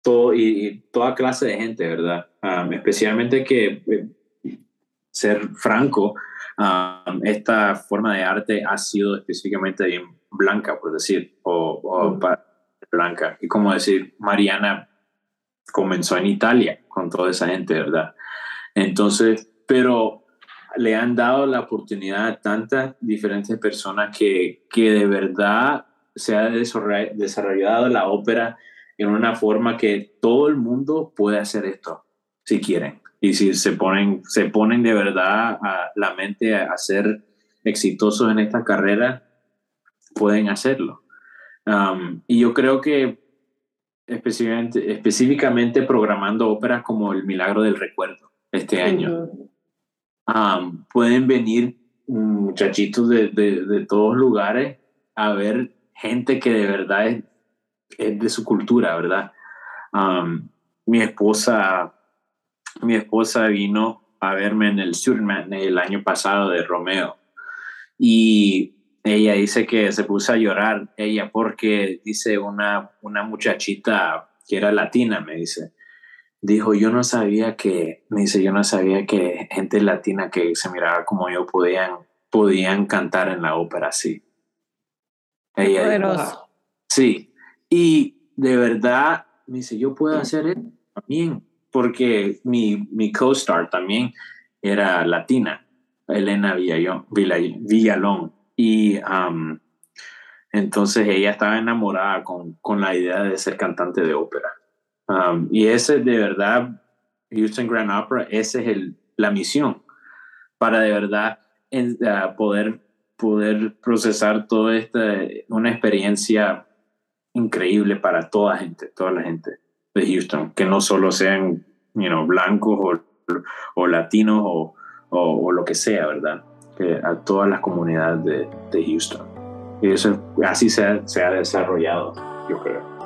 todo, y, toda clase de gente, ¿verdad? especialmente que, eh, ser franco, esta forma de arte ha sido específicamente bien blanca, por decir, o, mm. blanca. Y como decir, Mariana comenzó en Italia con toda esa gente, ¿verdad? Entonces, pero le han dado la oportunidad a tantas diferentes personas que, que de verdad se ha desarrollado la ópera en una forma que todo el mundo puede hacer esto, si quieren. Y si se ponen, se ponen de verdad a la mente a, ser exitosos en esta carrera, pueden hacerlo. Um, y yo creo que específicamente, específicamente programando óperas como El Milagro del Recuerdo este año, um, pueden venir muchachitos de, de, de todos lugares a ver gente que de verdad es, de su cultura, ¿verdad? Um, mi esposa, mi esposa vino a verme en el Surman el año pasado de Romeo y ella dice que se puso a llorar ella porque dice una, una muchachita que era latina, me dice, dijo, yo no sabía que, me dice, yo no sabía que gente latina que se miraba como yo podían, podían cantar en la ópera así. Sí, y de verdad me dice, yo puedo hacer eso también, porque mi, mi co-star también era latina, Elena Villalón, Villalón y entonces ella estaba enamorada con, con, la idea de ser cantante de ópera. y ese de verdad, Houston Grand Opera, esa es el, la misión, para de verdad en, uh, poder poder procesar toda esta, una experiencia increíble para toda gente, toda la gente de Houston, que no solo sean you know, blancos o, o latinos o, o, lo que sea, ¿verdad? Que a todas las comunidades de, de Houston. Y eso así se ha desarrollado, yo creo.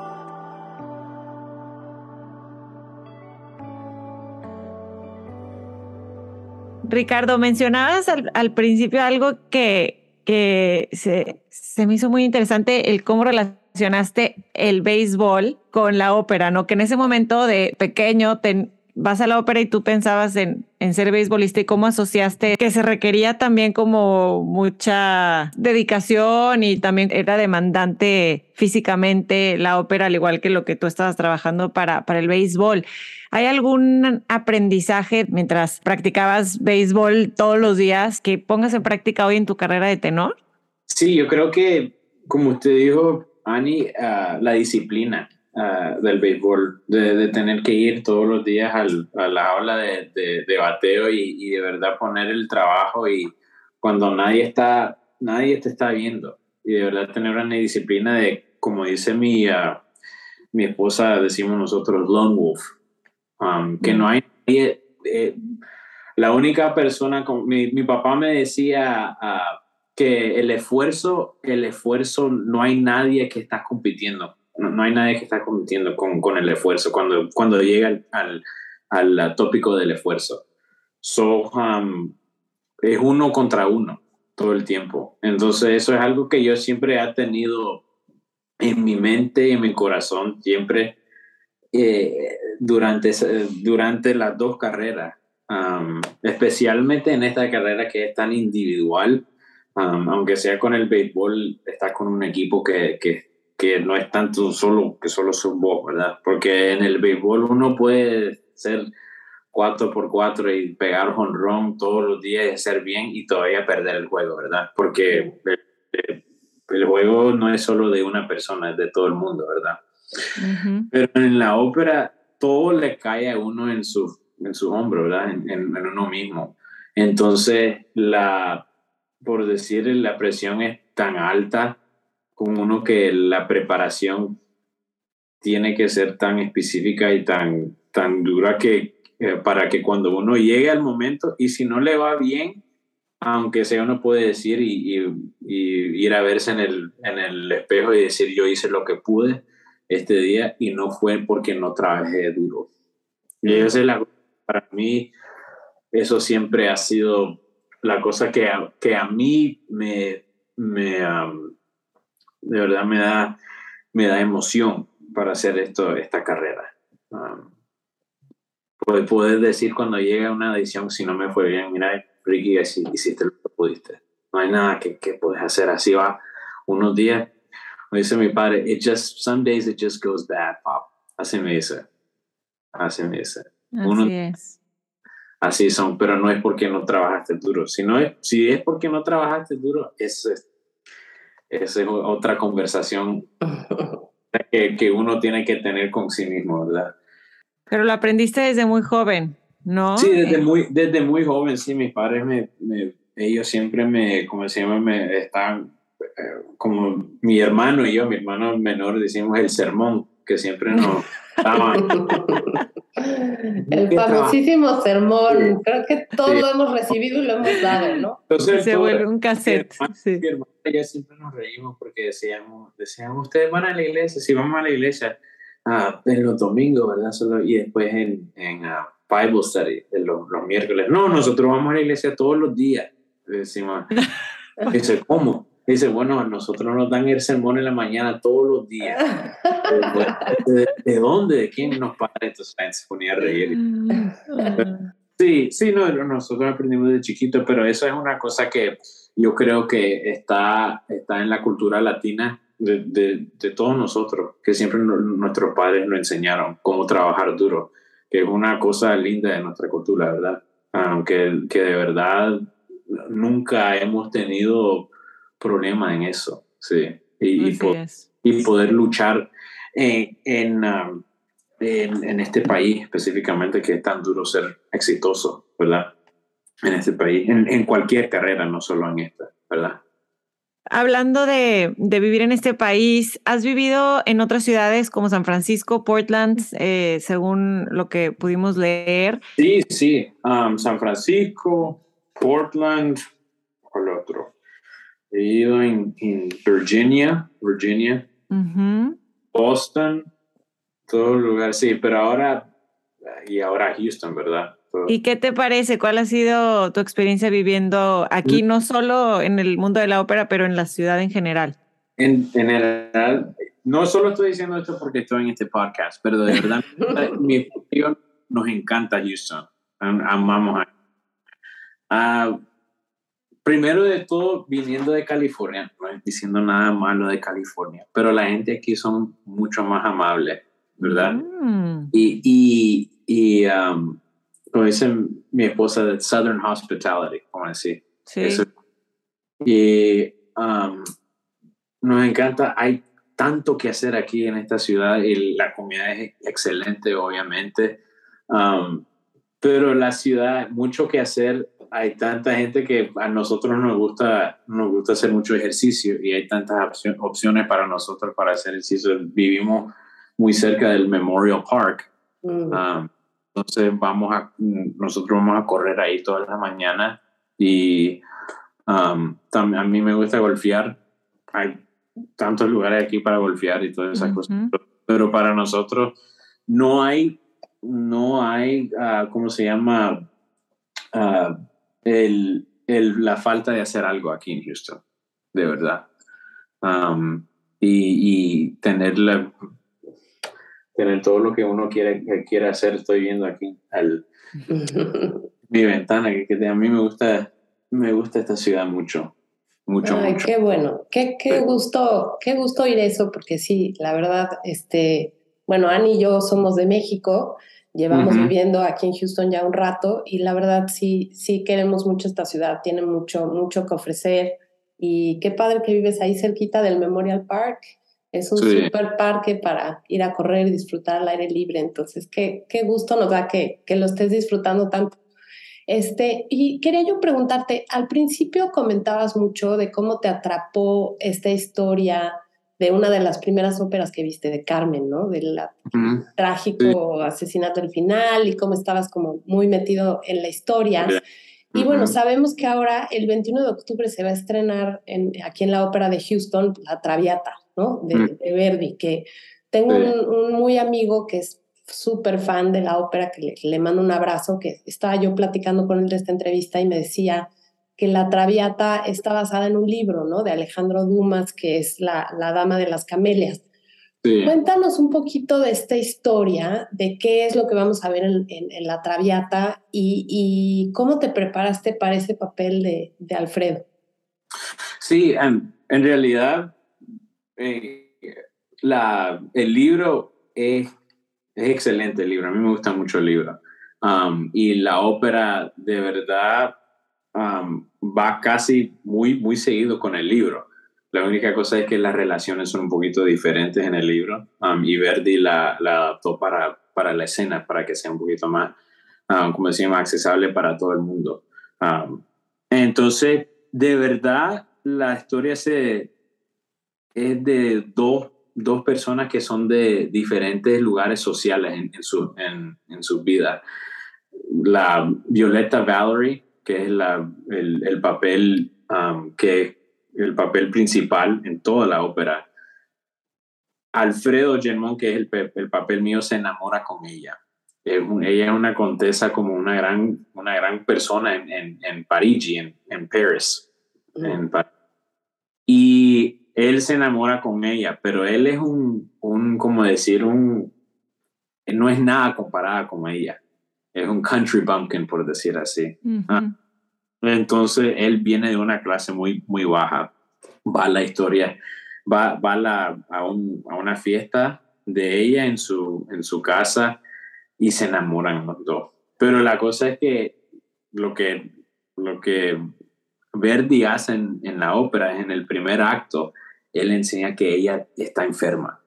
Ricardo, mencionabas al, principio algo que que se, se me hizo muy interesante el cómo relacionaste el béisbol con la ópera, ¿no? Que en ese momento de pequeño te, vas a la ópera y tú pensabas en, en, ser beisbolista y cómo asociaste que se requería también como mucha dedicación y también era demandante físicamente la ópera, al igual que lo que tú estabas trabajando para, para el béisbol. ¿Hay algún aprendizaje mientras practicabas béisbol todos los días que pongas en práctica hoy en tu carrera de tenor? Sí, yo creo que, como usted dijo, Ani, ah, la disciplina ah, del béisbol, de, tener que ir todos los días al, a la aula de, de, bateo y, y, de verdad poner el trabajo y cuando nadie está, nadie te está viendo. Y de verdad tener una disciplina de, como dice mi, uh, mi esposa, decimos nosotros, lone wolf, Um, que no hay eh, la única persona, con, mi, mi papá me decía uh, que el esfuerzo, el esfuerzo, no hay nadie que está compitiendo, no, hay nadie que está compitiendo con, con, el esfuerzo cuando, cuando llega al, al, tópico del esfuerzo. So, es uno contra uno todo el tiempo. Entonces eso es algo que yo siempre he tenido en mi mente y en mi corazón, siempre eh, durante, durante las dos carreras, especialmente en esta carrera que es tan individual, aunque sea con el béisbol, estás con un equipo que, que, no es tanto solo que solo son vos, ¿verdad? Porque en el béisbol uno puede ser 4 por 4 y pegar honrón todos los días y hacer bien y todavía perder el juego, ¿verdad? Porque el, el, juego no es solo de una persona, es de todo el mundo, ¿verdad? Pero en la ópera todo le cae a uno en su, en su hombro, ¿verdad? En, en, en uno mismo. Entonces, la, por decir, la presión es tan alta como uno que la preparación tiene que ser tan específica y tan, tan dura que eh, para que cuando uno llegue al momento y si no le va bien, aunque sea uno puede decir y, y, ir a verse en el, en el espejo y decir yo hice lo que pude este día y no fue porque no trabajé duro. Y eso es la, para mí, eso siempre ha sido la cosa que a, que a mí me, me de verdad me da, me da emoción para hacer esto, esta carrera poder decir cuando llega una edición, si no me fue bien, mira, Ricky, hiciste lo que pudiste. No hay nada que, que puedes hacer. Así va unos días. Me dice mi padre, it just, some days it just goes bad, pop. Así me dice. Así me dice. Así es. Así son, pero no es porque no trabajaste duro. Si, no es, si es porque no trabajaste duro, es, es otra conversación que, que uno tiene que tener con sí mismo, ¿verdad? Pero lo aprendiste desde muy joven, ¿no? Sí, desde muy, desde muy joven, sí, mis padres me, ellos siempre me, como se llama, me están, eh, como mi hermano y yo, mi hermano menor, decimos el sermón, que siempre nos daban. el famosísimo sermón, creo que todos lo hemos recibido y lo hemos dado, ¿no? Entonces, se vuelve un cassette. Mi hermano, y yo siempre nos reímos porque decíamos, decíamos, ustedes van a la iglesia, si vamos a la iglesia, ah, en los domingos, ¿verdad? Solo, y después en, en uh, Bible Study, los, los, miércoles. No, nosotros vamos a la iglesia todos los días. Decimos, dice, ¿cómo? Dice, bueno, nosotros nos dan el sermón en la mañana todos los días. ¿De, dónde? ¿De quién nos para? Entonces se ponía a reír. Sí, sí, no, nosotros aprendimos de chiquito, pero eso es una cosa que yo creo que está, está en la cultura latina de, de, todos nosotros, que siempre nuestros padres nos enseñaron cómo trabajar duro, que es una cosa linda de nuestra cultura, ¿verdad? Aunque que de verdad nunca hemos tenido problema en eso, sí. Y, y, poder luchar en, en, um, en, en, este país específicamente que es tan duro ser exitoso, ¿verdad? En este país, en, en cualquier carrera, no solo en esta, ¿verdad? Hablando de, de, vivir en este país, ¿has vivido en otras ciudades como San Francisco, Portland, eh, según lo que pudimos leer? Sí, sí, um, San Francisco, Portland, ¿cuál otro? He ido en, Virginia, Virginia, Boston, todo lugar, sí, pero ahora, y ahora Houston, ¿verdad? ¿Y qué te parece? ¿Cuál ha sido tu experiencia viviendo aquí, no solo en el mundo de la ópera, pero en la ciudad en general? En, general, no solo estoy diciendo esto porque estoy en este podcast, pero de verdad, mi opinión nos encanta Houston. Amamos a. primero de todo, viniendo de California, no estoy diciendo nada malo de California, pero la gente aquí son mucho más amables, ¿verdad? Mm. Y, y, y um, como dice mi esposa, de Southern Hospitality, como decir. Sí. Y um, nos encanta, hay tanto que hacer aquí en esta ciudad y la comida es excelente, obviamente. Um, pero la ciudad, mucho que hacer. Hay tanta gente que a nosotros nos gusta, nos gusta hacer mucho ejercicio y hay tantas opciones para nosotros para hacer ejercicio. Vivimos muy cerca del Memorial Park. Mm. Um, entonces vamos a, nosotros vamos a correr ahí toda la mañana y um, también a mí me gusta golfear. Hay tantos lugares aquí para golfear y todas esas cosas. Pero para nosotros no hay, no hay, uh, ¿cómo se llama? Uh, el, el, la falta de hacer algo aquí en Houston, de verdad. Um, y, y tener, tener todo lo que uno quiere, quiere hacer. Estoy viendo aquí al, mi ventana, que, a mí me gusta, me gusta esta ciudad mucho. Mucho, Ay, qué bueno, qué, qué gusto, qué gusto oír eso, porque sí, la verdad, este, bueno, Annie y yo somos de México, llevamos viviendo aquí en Houston ya un rato y la verdad sí, sí queremos mucho esta ciudad, tiene mucho, mucho que ofrecer y qué padre que vives ahí cerquita del Memorial Park. Es un super parque para ir a correr y disfrutar al aire libre. Entonces, qué, qué gusto nos da que, que lo estés disfrutando tanto. Este, y quería yo preguntarte, al principio comentabas mucho de cómo te atrapó esta historia de una de las primeras óperas que viste de Carmen, ¿no? Del trágico asesinato al final y cómo estabas como muy metido en la historia. Y bueno, sabemos que ahora el 21 de octubre se va a estrenar en, aquí en la ópera de Houston, La Traviata, ¿no? De, mm. Verdi, que tengo un, muy amigo que es súper fan de la ópera, que le, mando un abrazo, que estaba yo platicando con él de esta entrevista y me decía que La Traviata está basada en un libro, ¿no? De Alejandro Dumas, que es La, la Dama de las Camelias. Cuéntanos un poquito de esta historia, de qué es lo que vamos a ver en, en, La Traviata y, y, cómo te preparaste para ese papel de, de Alfredo. Sí, en, en realidad eh, la, el libro es es excelente el libro, a mí me gusta mucho el libro. Um, y la ópera de verdad um, va casi muy, muy seguido con el libro. La única cosa es que las relaciones son un poquito diferentes en el libro um, y Verdi la, la, adaptó para, para la escena, para que sea un poquito más, como decíamos, accesible para todo el mundo. entonces, de verdad, la historia se, es de dos dos personas que son de diferentes lugares sociales en, su, en, en sus vidas. La Violetta Valerie, que es la, el, el, papel um, que el papel principal en toda la ópera. Alfredo Genmont, que es el, el papel mío, se enamora con ella. ella es una contesa como una gran, una gran persona en, en, en París, en, en Paris. En y él se enamora con ella, pero él es un, un como decir, un, no es nada comparada con ella. Es un country bumpkin, por decir así. Ah. Entonces, él viene de una clase muy, muy baja. Va a la historia, va, va a, la, a, un, a, una fiesta de ella en su, en su casa y se enamoran los dos. Pero la cosa es que lo que, lo que Verdi hace en, en la ópera, en el primer acto, él enseña que ella está enferma.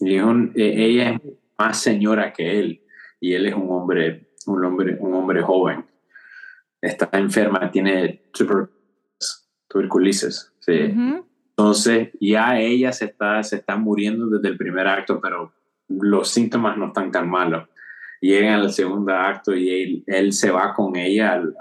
Y e, ella es más señora que él y él es un hombre, un hombre, un hombre joven. Está enferma, tiene tuberculosis. Sí. Entonces ya ella se está, se está muriendo desde el primer acto, pero los síntomas no están tan malos. Llegan al segundo acto y él, él se va con ella al,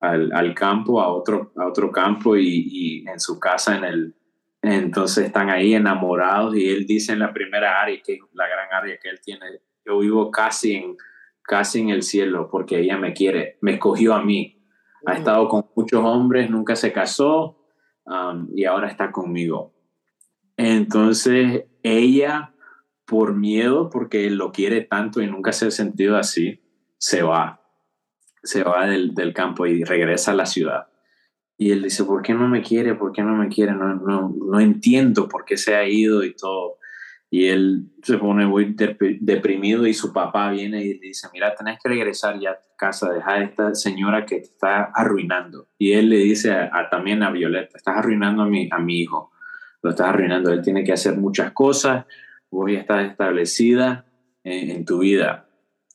al, al, campo, a otro, a otro campo y, y en su casa en el, entonces están ahí enamorados y él dice en la primera área, que la gran área que él tiene, yo vivo casi en, casi en el cielo porque ella me quiere, me escogió a mí. Ha estado con muchos hombres, nunca se casó um, y ahora está conmigo. Entonces ella, por miedo, porque lo quiere tanto y nunca se ha sentido así, se va. Se va del, del campo y regresa a la ciudad. Y él dice, ¿por qué no me quiere? ¿Por qué no me quiere? No, no, no entiendo por qué se ha ido y todo. Y él se pone muy deprimido y su papá viene y le dice, mira, tenés que regresar ya a casa, deja a esta señora que te está arruinando. Y él le dice a, también a Violeta, estás arruinando a mi, a mi hijo, lo estás arruinando, él tiene que hacer muchas cosas, vos ya estás establecida en, en tu vida.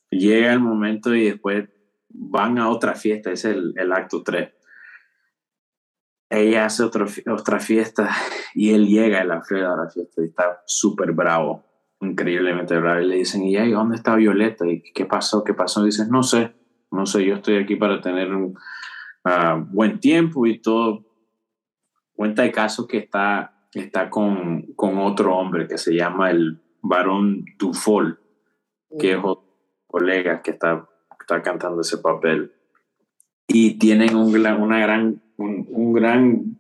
Llega el momento y después van a otra fiesta, es el, el acto 3 ella hace otro, otra fiesta y él llega a la fiesta y está súper bravo, increíblemente bravo. Y le dicen, ¿y dónde está Violeta? ¿Y qué pasó? ¿Qué pasó? Y dice, no sé, no sé, yo estoy aquí para tener un ah, buen tiempo y todo. Cuenta de caso que está, está con, con otro hombre que se llama el varón Dufol, que es otro colega que está, está cantando ese papel. y tienen un, una gran, un, gran,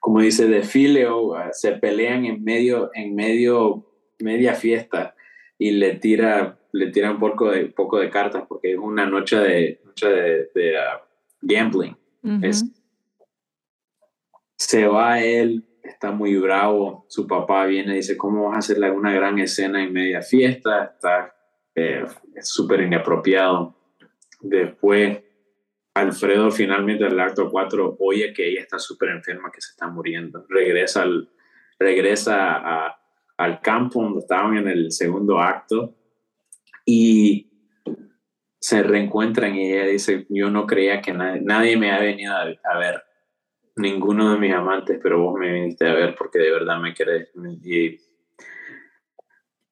como dice, desfile o ah, se pelean en medio, en medio, media fiesta y le tira, le tira un poco de, poco de cartas porque es una noche de, noche de, ah, gambling. se va él, está muy bravo, su papá viene y dice, ¿cómo vas a hacer una gran escena en media fiesta? Está eh, súper inapropiado. Después Alfredo finalmente en el acto 4 oye que ella está súper enferma, que se está muriendo. Regresa al, regresa al campo donde estaban en el segundo acto y se reencuentran y ella dice, yo no creía que nadie, me ha venido a, ver, ninguno de mis amantes, pero vos me viniste a ver porque de verdad me querés. Y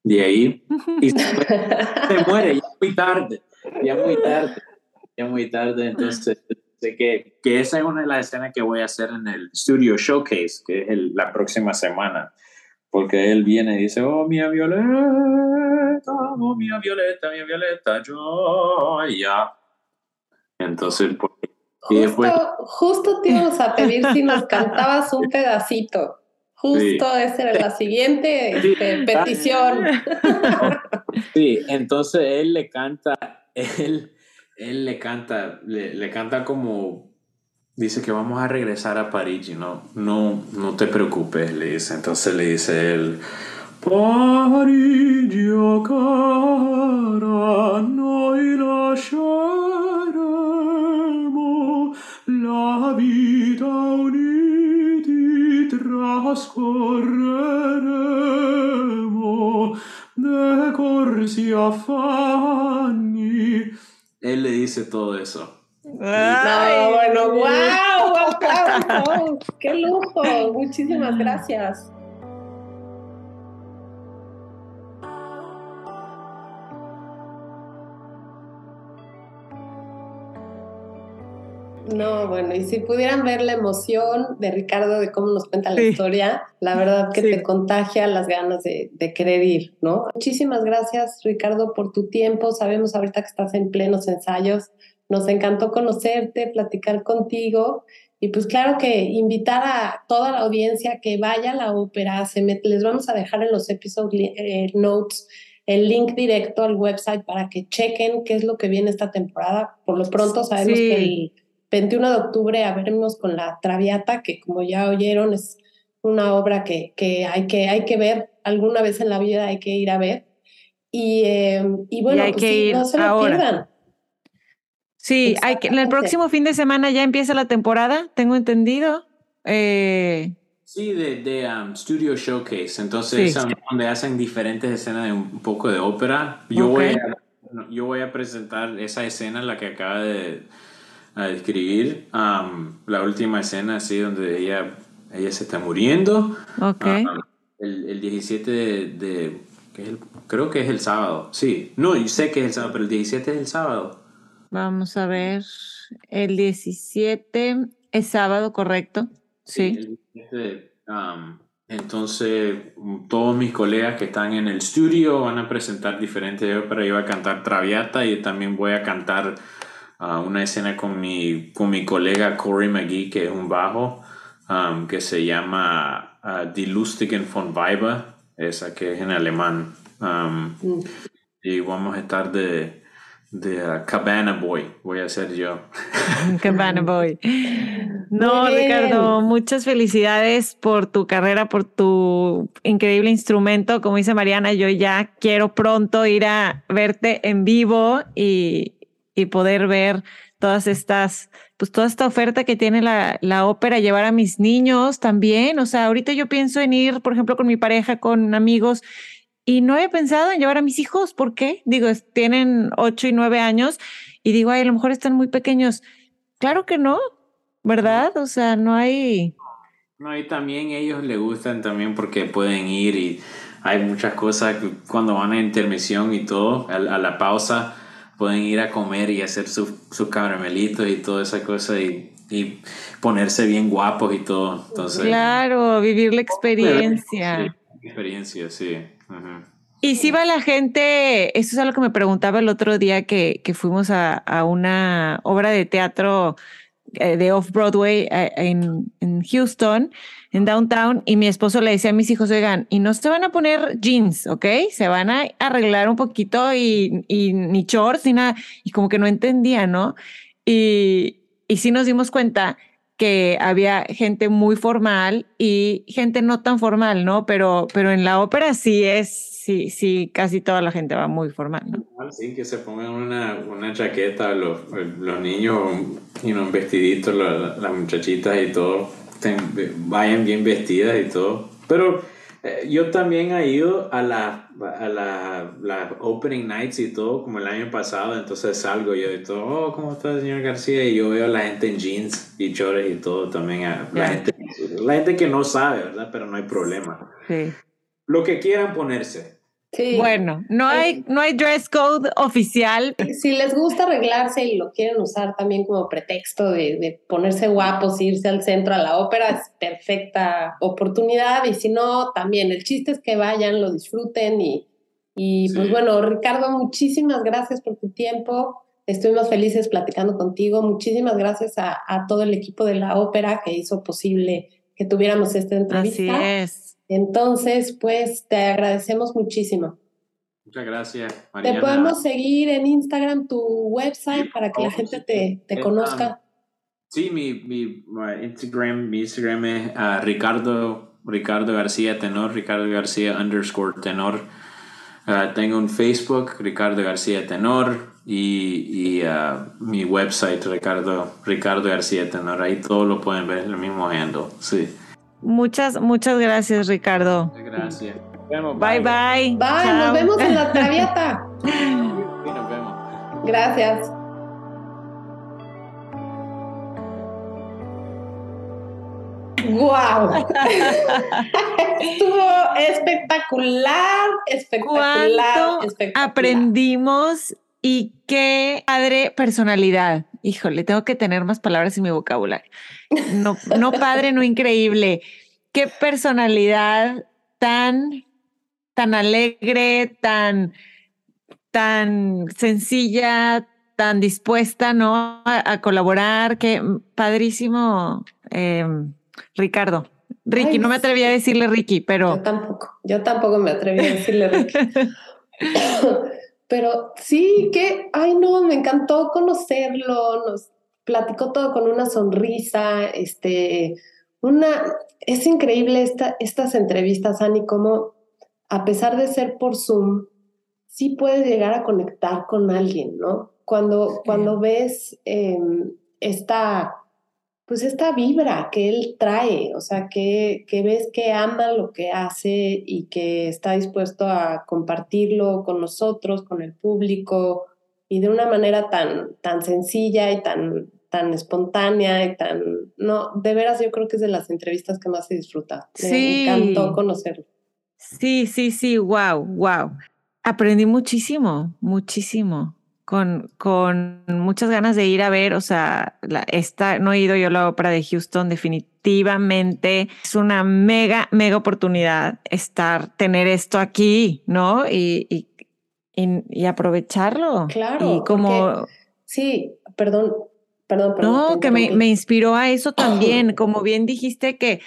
de ahí, se muere, ya muy tarde, ya muy tarde ya muy tarde, entonces sé que, que, esa es una de las escenas que voy a hacer en el Studio Showcase, que es la próxima semana, porque él viene y dice, oh, mía Violeta, oh, mía Violeta, mía Violeta, yo, ya. Entonces, pues, justo, justo te íbamos a pedir si nos cantabas un pedacito. Justo esa era la siguiente este, petición. Sí, entonces él le canta, él él le canta, le, canta como, dice que vamos a regresar a París y no, no, no te preocupes, le dice. Entonces le dice él, la affanni él le dice todo eso. no, bueno, wow, qué lujo, muchísimas gracias. No, bueno, y si pudieran ver la emoción de Ricardo de cómo nos cuenta la historia, la verdad que te contagia las ganas de, de, querer ir, ¿no? Muchísimas gracias, Ricardo, por tu tiempo. Sabemos ahorita que estás en plenos ensayos. Nos encantó conocerte, platicar contigo y pues claro que invitar a toda la audiencia que vaya a la ópera. Se les vamos a dejar en los episode eh, notes el link directo al website para que chequen qué es lo que viene esta temporada. Por lo pronto sabemos que el 21 de octubre a vernos con la Traviata, que como ya oyeron es una obra que, que, hay, que hay que ver alguna vez en la vida, hay que ir a ver. Y, em, y bueno, hay pues que ir no se lo pierdan. Sí, hay que, el próximo fin de semana ya empieza la temporada, tengo entendido. Eh, sí, de, de um, Studio Showcase. Entonces, donde hacen diferentes escenas de un poco de ópera. Yo, voy a, yo voy a presentar esa escena, la que acaba de, a describir la última escena así donde ella, ella se está muriendo. Okay. el, el, 17 de... creo que es el sábado. Sí, no, yo sé que es el sábado, pero el 17 es el sábado. Vamos a ver. El 17 es sábado, correcto. Sí. entonces, todos mis colegas que están en el estudio van a presentar diferentes óperas. Yo voy a cantar Traviata y también voy a cantar una escena con mi, con mi colega Corey McGee, que es un bajo, um, que se llama uh, Die Lustigen von Weiber, esa que es en alemán. Um, mm. Y vamos a estar de, de uh, Cabana Boy, voy a ser yo. Cabana Boy. No, Ricardo, muchas felicidades por tu carrera, por tu increíble instrumento. Como dice Mariana, yo ya quiero pronto ir a verte en vivo y, y poder ver todas estas, pues toda esta oferta que tiene la, la, ópera, llevar a mis niños también. O sea, ahorita yo pienso en ir, por ejemplo, con mi pareja, con amigos, y no he pensado en llevar a mis hijos. ¿Por qué? Digo, tienen ocho y nueve años y digo, ay, a lo mejor están muy pequeños. Claro que no, ¿verdad? O sea, no hay... No, y también ellos les gustan también porque pueden ir y hay muchas cosas cuando van a intermisión y todo, a la pausa pueden ir a comer y hacer sus su caramelitos y toda esa cosa y, y, ponerse bien guapos y todo. Entonces, claro, vivir la experiencia. experiencia, sí. Y si va la gente, eso es algo que me preguntaba el otro día que, que fuimos a, a, una obra de teatro eh, de Off-Broadway eh, en, en, Houston, en Downtown, y mi esposo le decía a mis hijos, oigan, y no se van a poner jeans, ¿ok? Se van a arreglar un poquito y, y ni shorts ni nada, y como que no entendía, ¿no? Y, y sí nos dimos cuenta que había gente muy formal y gente no tan formal, ¿no? Pero, pero en la ópera sí es sí, sí, casi toda la gente va muy formal, ¿no? Sí, que se pongan una, una chaqueta los, los niños, y un vestidito, las muchachitas y todo, vayan bien vestidas y todo. Pero eh, yo también he ido a la, a la, la, opening nights y todo, como el año pasado, entonces salgo yo y todo, oh, ¿cómo está el señor García? Y yo veo a la gente en jeans y chores y todo también, a, la, gente, la gente que no sabe, ¿verdad? Pero no hay problema. Sí lo que quieran ponerse. Sí. Bueno, no hay, no hay dress code oficial. Si les gusta arreglarse y lo quieren usar también como pretexto de, de ponerse guapos, irse al centro a la ópera, es perfecta oportunidad. Y si no, también el chiste es que vayan, lo disfruten. Y, y pues bueno, Ricardo, muchísimas gracias por tu tiempo. Estuvimos felices platicando contigo. Muchísimas gracias a, a todo el equipo de la ópera que hizo posible que tuviéramos esta entrevista. Así es. Entonces, pues te agradecemos muchísimo. Muchas gracias. Mariana. Te podemos seguir en Instagram, tu website, para que la gente te, te conozca. Sí, mi, mi, Instagram, mi Instagram es uh, Ricardo, Ricardo García Tenor, Ricardo García underscore Tenor. Uh, tengo un Facebook, Ricardo García Tenor, y, y uh, mi website, Ricardo, Ricardo García Tenor. Ahí todo lo pueden ver, el mismo handle. Sí. Muchas, muchas gracias, Ricardo. Gracias. bye, bye. Bye, nos vemos en la traviata. nos vemos. Gracias. ¡Wow! Estuvo espectacular, espectacular, espectacular. Aprendimos y qué padre personalidad. Híjole, tengo que tener más palabras en mi vocabulario. No, no padre, no increíble. Qué personalidad tan, tan alegre, tan, tan sencilla, tan dispuesta, ¿no? A, colaborar. Qué padrísimo, em, Ricardo. Ricky, no me atreví a decirle Ricky, pero. Yo tampoco, yo tampoco me atreví a decirle Ricky. Pero sí que, ay no, me encantó conocerlo, nos platicó todo con una sonrisa, este, una, es increíble esta, estas entrevistas, Ani, como a pesar de ser por Zoom, sí puedes llegar a conectar con alguien, ¿no? Cuando, cuando ves em, esta pues esta vibra que él trae, o sea, que, que, ves que ama lo que hace y que está dispuesto a compartirlo con nosotros, con el público, y de una manera tan, tan sencilla y tan, tan espontánea y tan... No, de veras yo creo que es de las entrevistas que más se disfruta. Me encantó conocerlo. Sí, sí, sí, wow, wow. Aprendí muchísimo, muchísimo con, con muchas ganas de ir a ver, o sea, la, esta, no he ido yo a la ópera de Houston, definitivamente es una mega, mega oportunidad estar, tener esto aquí, ¿no? Y, y, y, aprovecharlo. Claro. Y como... sí, perdón, perdón, perdón. No, que me, me inspiró a eso también, como bien dijiste que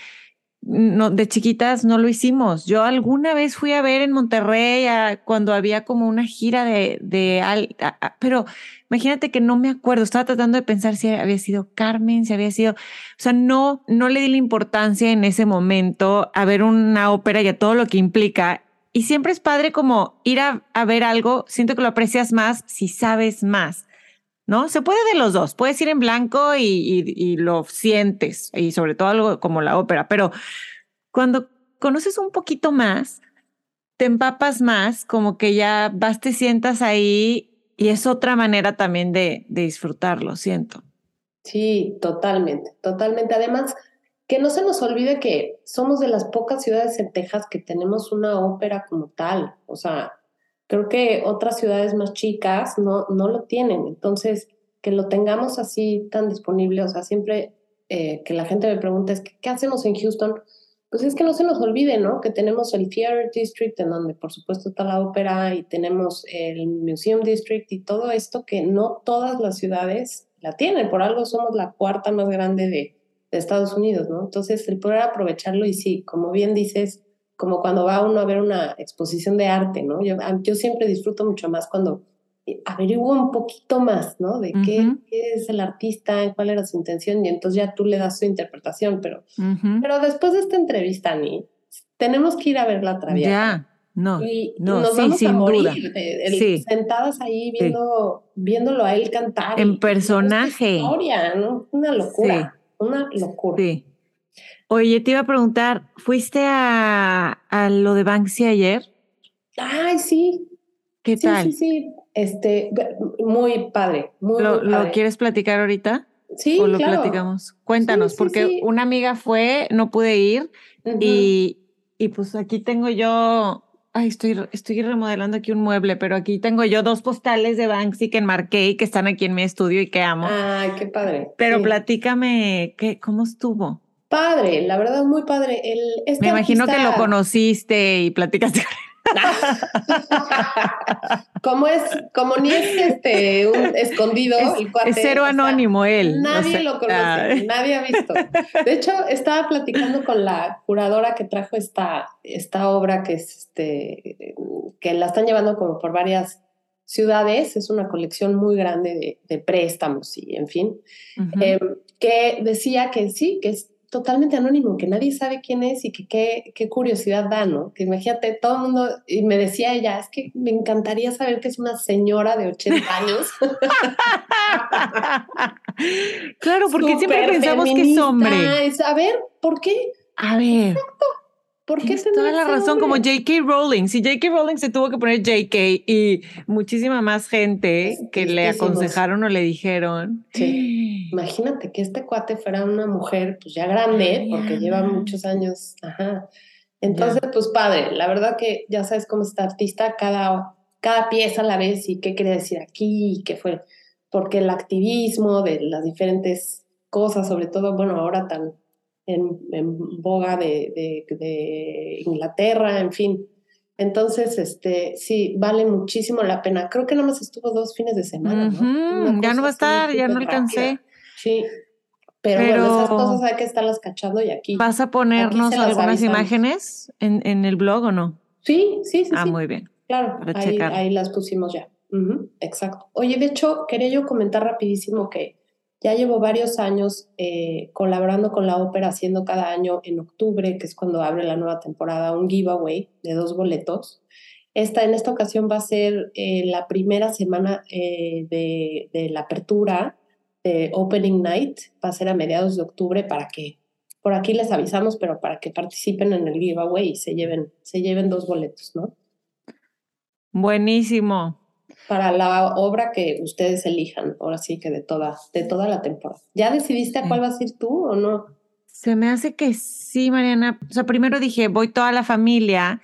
no, de chiquitas no lo hicimos. Yo alguna vez fui a ver en Monterrey cuando había como una gira de, de pero imagínate que no me acuerdo, estaba tratando de pensar si había sido Carmen, si había sido, o sea, no, no le di la importancia en ese momento a ver una ópera y a todo lo que implica. Y siempre es padre como ir a, a ver algo, siento que lo aprecias más si sabes más. ¿No? Se puede de los dos, puedes ir en blanco y, lo sientes, y sobre todo algo como la ópera, pero cuando conoces un poquito más, te empapas más, como que ya vas, te sientas ahí y es otra manera también de, de disfrutarlo, siento. Sí, totalmente, totalmente. Además, que no se nos olvide que somos de las pocas ciudades en Texas que tenemos una ópera como tal, o sea, Creo que otras ciudades más chicas no, no lo tienen. Entonces, que lo tengamos así tan disponible, o sea, siempre eh, que la gente me pregunta es, ¿qué hacemos en Houston? pues es que no se nos olvide, ¿no? Que tenemos el Theater District, en donde por supuesto está la ópera, y tenemos el Museum District y todo esto que no todas las ciudades la tienen. Por algo somos la cuarta más grande de, de Estados Unidos, ¿no? Entonces, el poder aprovecharlo y sí, como bien dices, como cuando va uno a ver una exposición de arte, ¿no? Yo, yo siempre disfruto mucho más cuando averiguo un poquito más, ¿no? De qué, qué, es el artista, cuál era su intención, y entonces ya tú le das su interpretación, pero, pero después de esta entrevista, Ani, tenemos que ir a ver la traviata. Ya, no, y, no, nos sí, vamos sin a morir, de- el- Sí. sentadas ahí viendo, viéndolo a él cantar. En personaje. historia, ¿no? Una locura, una locura. Sí. Oye, te iba a preguntar, ¿fuiste a, a lo de Banksy ayer? Ay, sí, ¿Qué sí, tal? sí, sí, este, muy padre, muy, ¿Lo, muy lo padre. quieres platicar ahorita? Sí, ¿O lo claro. platicamos? Cuéntanos, sí, porque una amiga fue, no pude ir y, y pues aquí tengo yo, ay, estoy, estoy remodelando aquí un mueble, pero aquí tengo yo dos postales de Banksy que enmarqué y que están aquí en mi estudio y que amo. Ay, qué padre. pero sí. platícame, ¿qué, ¿cómo estuvo? Padre, la verdad, muy padre. El, este Me imagino que lo conociste y platicaste. como es, como ni es este un escondido, Es, el cuate, es cero o sea, anónimo él. o Nadie sea, lo conoce, ah, nadie ha visto. De hecho, estaba platicando con la curadora que trajo esta, esta obra que es este, que la están llevando como por varias ciudades. Es una colección muy grande de, de préstamos y en fin. eh, que decía que sí, que es totalmente anónimo, que nadie sabe quién es y que qué, qué curiosidad da, ¿no? Que imagínate, todo el mundo, y me decía ella, es que me encantaría saber que es una señora de 80 años. claro, porque siempre pensamos que es hombre. es- a ver, ¿por qué? A ver, ¿Por qué tienes toda la razón, como? J.K. Rowling. Si J.K. Rowling se tuvo que poner J.K. y muchísima más gente que le aconsejaron o le dijeron. Sí. Imagínate que este cuate fuera una mujer, pues ya grande, porque lleva muchos años. Ajá. Entonces, pues padre, la verdad que ya sabes cómo está artista, cada, cada pieza a la vez y qué quería decir aquí y qué fue, porque el activismo de las diferentes cosas, sobre todo, bueno, ahora tan en, en boga de, de- de Inglaterra, en fin. Entonces, este, sí, vale muchísimo la pena. Creo que nada más estuvo dos fines de semana. ya no va a estar, ya no alcancé. rápida. Sí, pero, bueno, esas cosas hay que estarlas cachando y aquí. ¿Vas a ponernos algunas imágenes en, en el blog o no? Sí, sí, sí. Ah, sí. muy bien. Claro, ahí, las pusimos ya. Exacto. Oye, de hecho, quería yo comentar rapidísimo que ya llevo varios años eh, colaborando con la ópera, haciendo cada año en octubre, que es cuando abre la nueva temporada, un giveaway de dos boletos. Esta, en esta ocasión va a ser eh, la primera semana eh, de, de la apertura Opening Night, va a ser a mediados de octubre para que, por aquí les avisamos, pero para que participen en el giveaway y se lleven, se lleven dos boletos, ¿no? Buenísimo. para la obra que ustedes elijan, ahora sí que de toda, de toda la temporada. ¿Ya decidiste a cuál vas a ir tú o no? Se me hace que sí, Mariana. O sea, primero dije, voy toda la familia,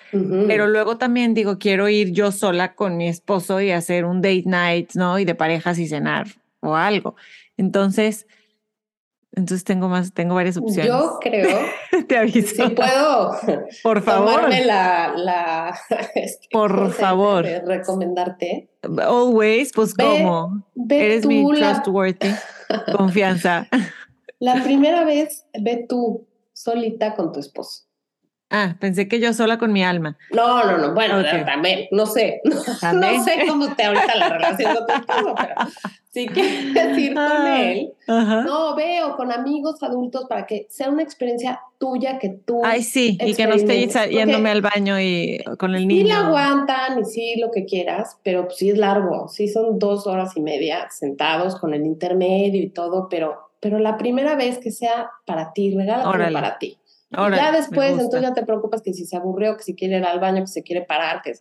pero luego también digo, quiero ir yo sola con mi esposo y hacer un date night, ¿no? Y de parejas y cenar o algo. Entonces, entonces tengo más, tengo varias opciones. Yo creo, te aviso. si puedo Por favor. tomarme la, la este, Por favor. recomendarte, Always, pues como. ve Eres tú mi la, trustworthy. Confianza. la primera vez, ve tú solita con tu esposo. Ah, pensé que yo sola con mi alma. No, no, no, bueno, Ok. también, no sé, También. no sé cómo te ahorita la relación con tu esposo, pero si quieres ir con Ah. él. No, veo con amigos adultos para que sea una experiencia tuya que tú Ay, sí, y que no esté yéndome al baño y con el sí niño. la aguantan y sí lo que quieras, pero pues, sí es largo, sí son dos horas y media sentados con el intermedio y todo, pero, pero la primera vez que sea para ti, regálalo Órale. para ti. Órale, ya después, entonces ya te preocupas que si se aburrió, que si quiere ir al baño, que se quiere parar, que.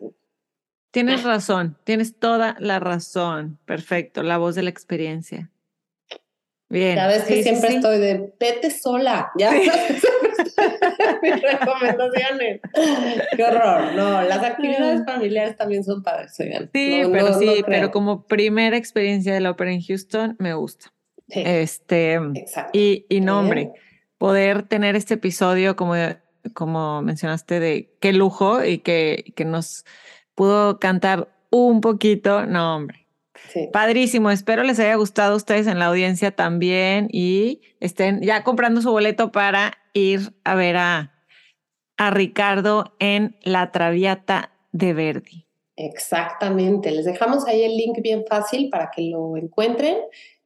Tienes razón, tienes toda la razón. Perfecto, la voz de la experiencia. Bien. Ya ves que sí, sí, siempre sí. estoy de vete sola. Ya mis recomendaciones. Qué horror. No, las actividades familiares también son padres, oigan. Sí, No, pero no- sí, no pero como primera experiencia de la ópera en Houston, me gusta. Sí, Este, exacto. y, y no, Bien. Poder tener este episodio como como mencionaste, de qué lujo y que, que nos pudo cantar un poquito. No, hombre. Padrísimo, espero les haya gustado a ustedes en la audiencia también y estén ya comprando su boleto para ir a ver a, a Ricardo en La Traviata de Verdi. Exactamente, les dejamos ahí el link bien fácil para que lo encuentren.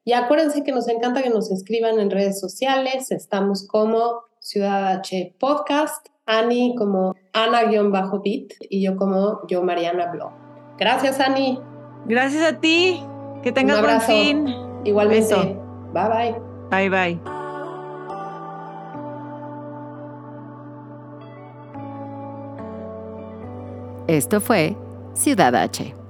Y acuérdense que nos encanta que nos escriban en redes sociales. Estamos como Ciudad H Podcast, Ani como Ana-Bit y yo como yo Mariana Blog. Gracias, Ani. Gracias a ti. Que tengas buen fin. Igualmente. Bye bye. Bye bye. Esto fue Ciudad H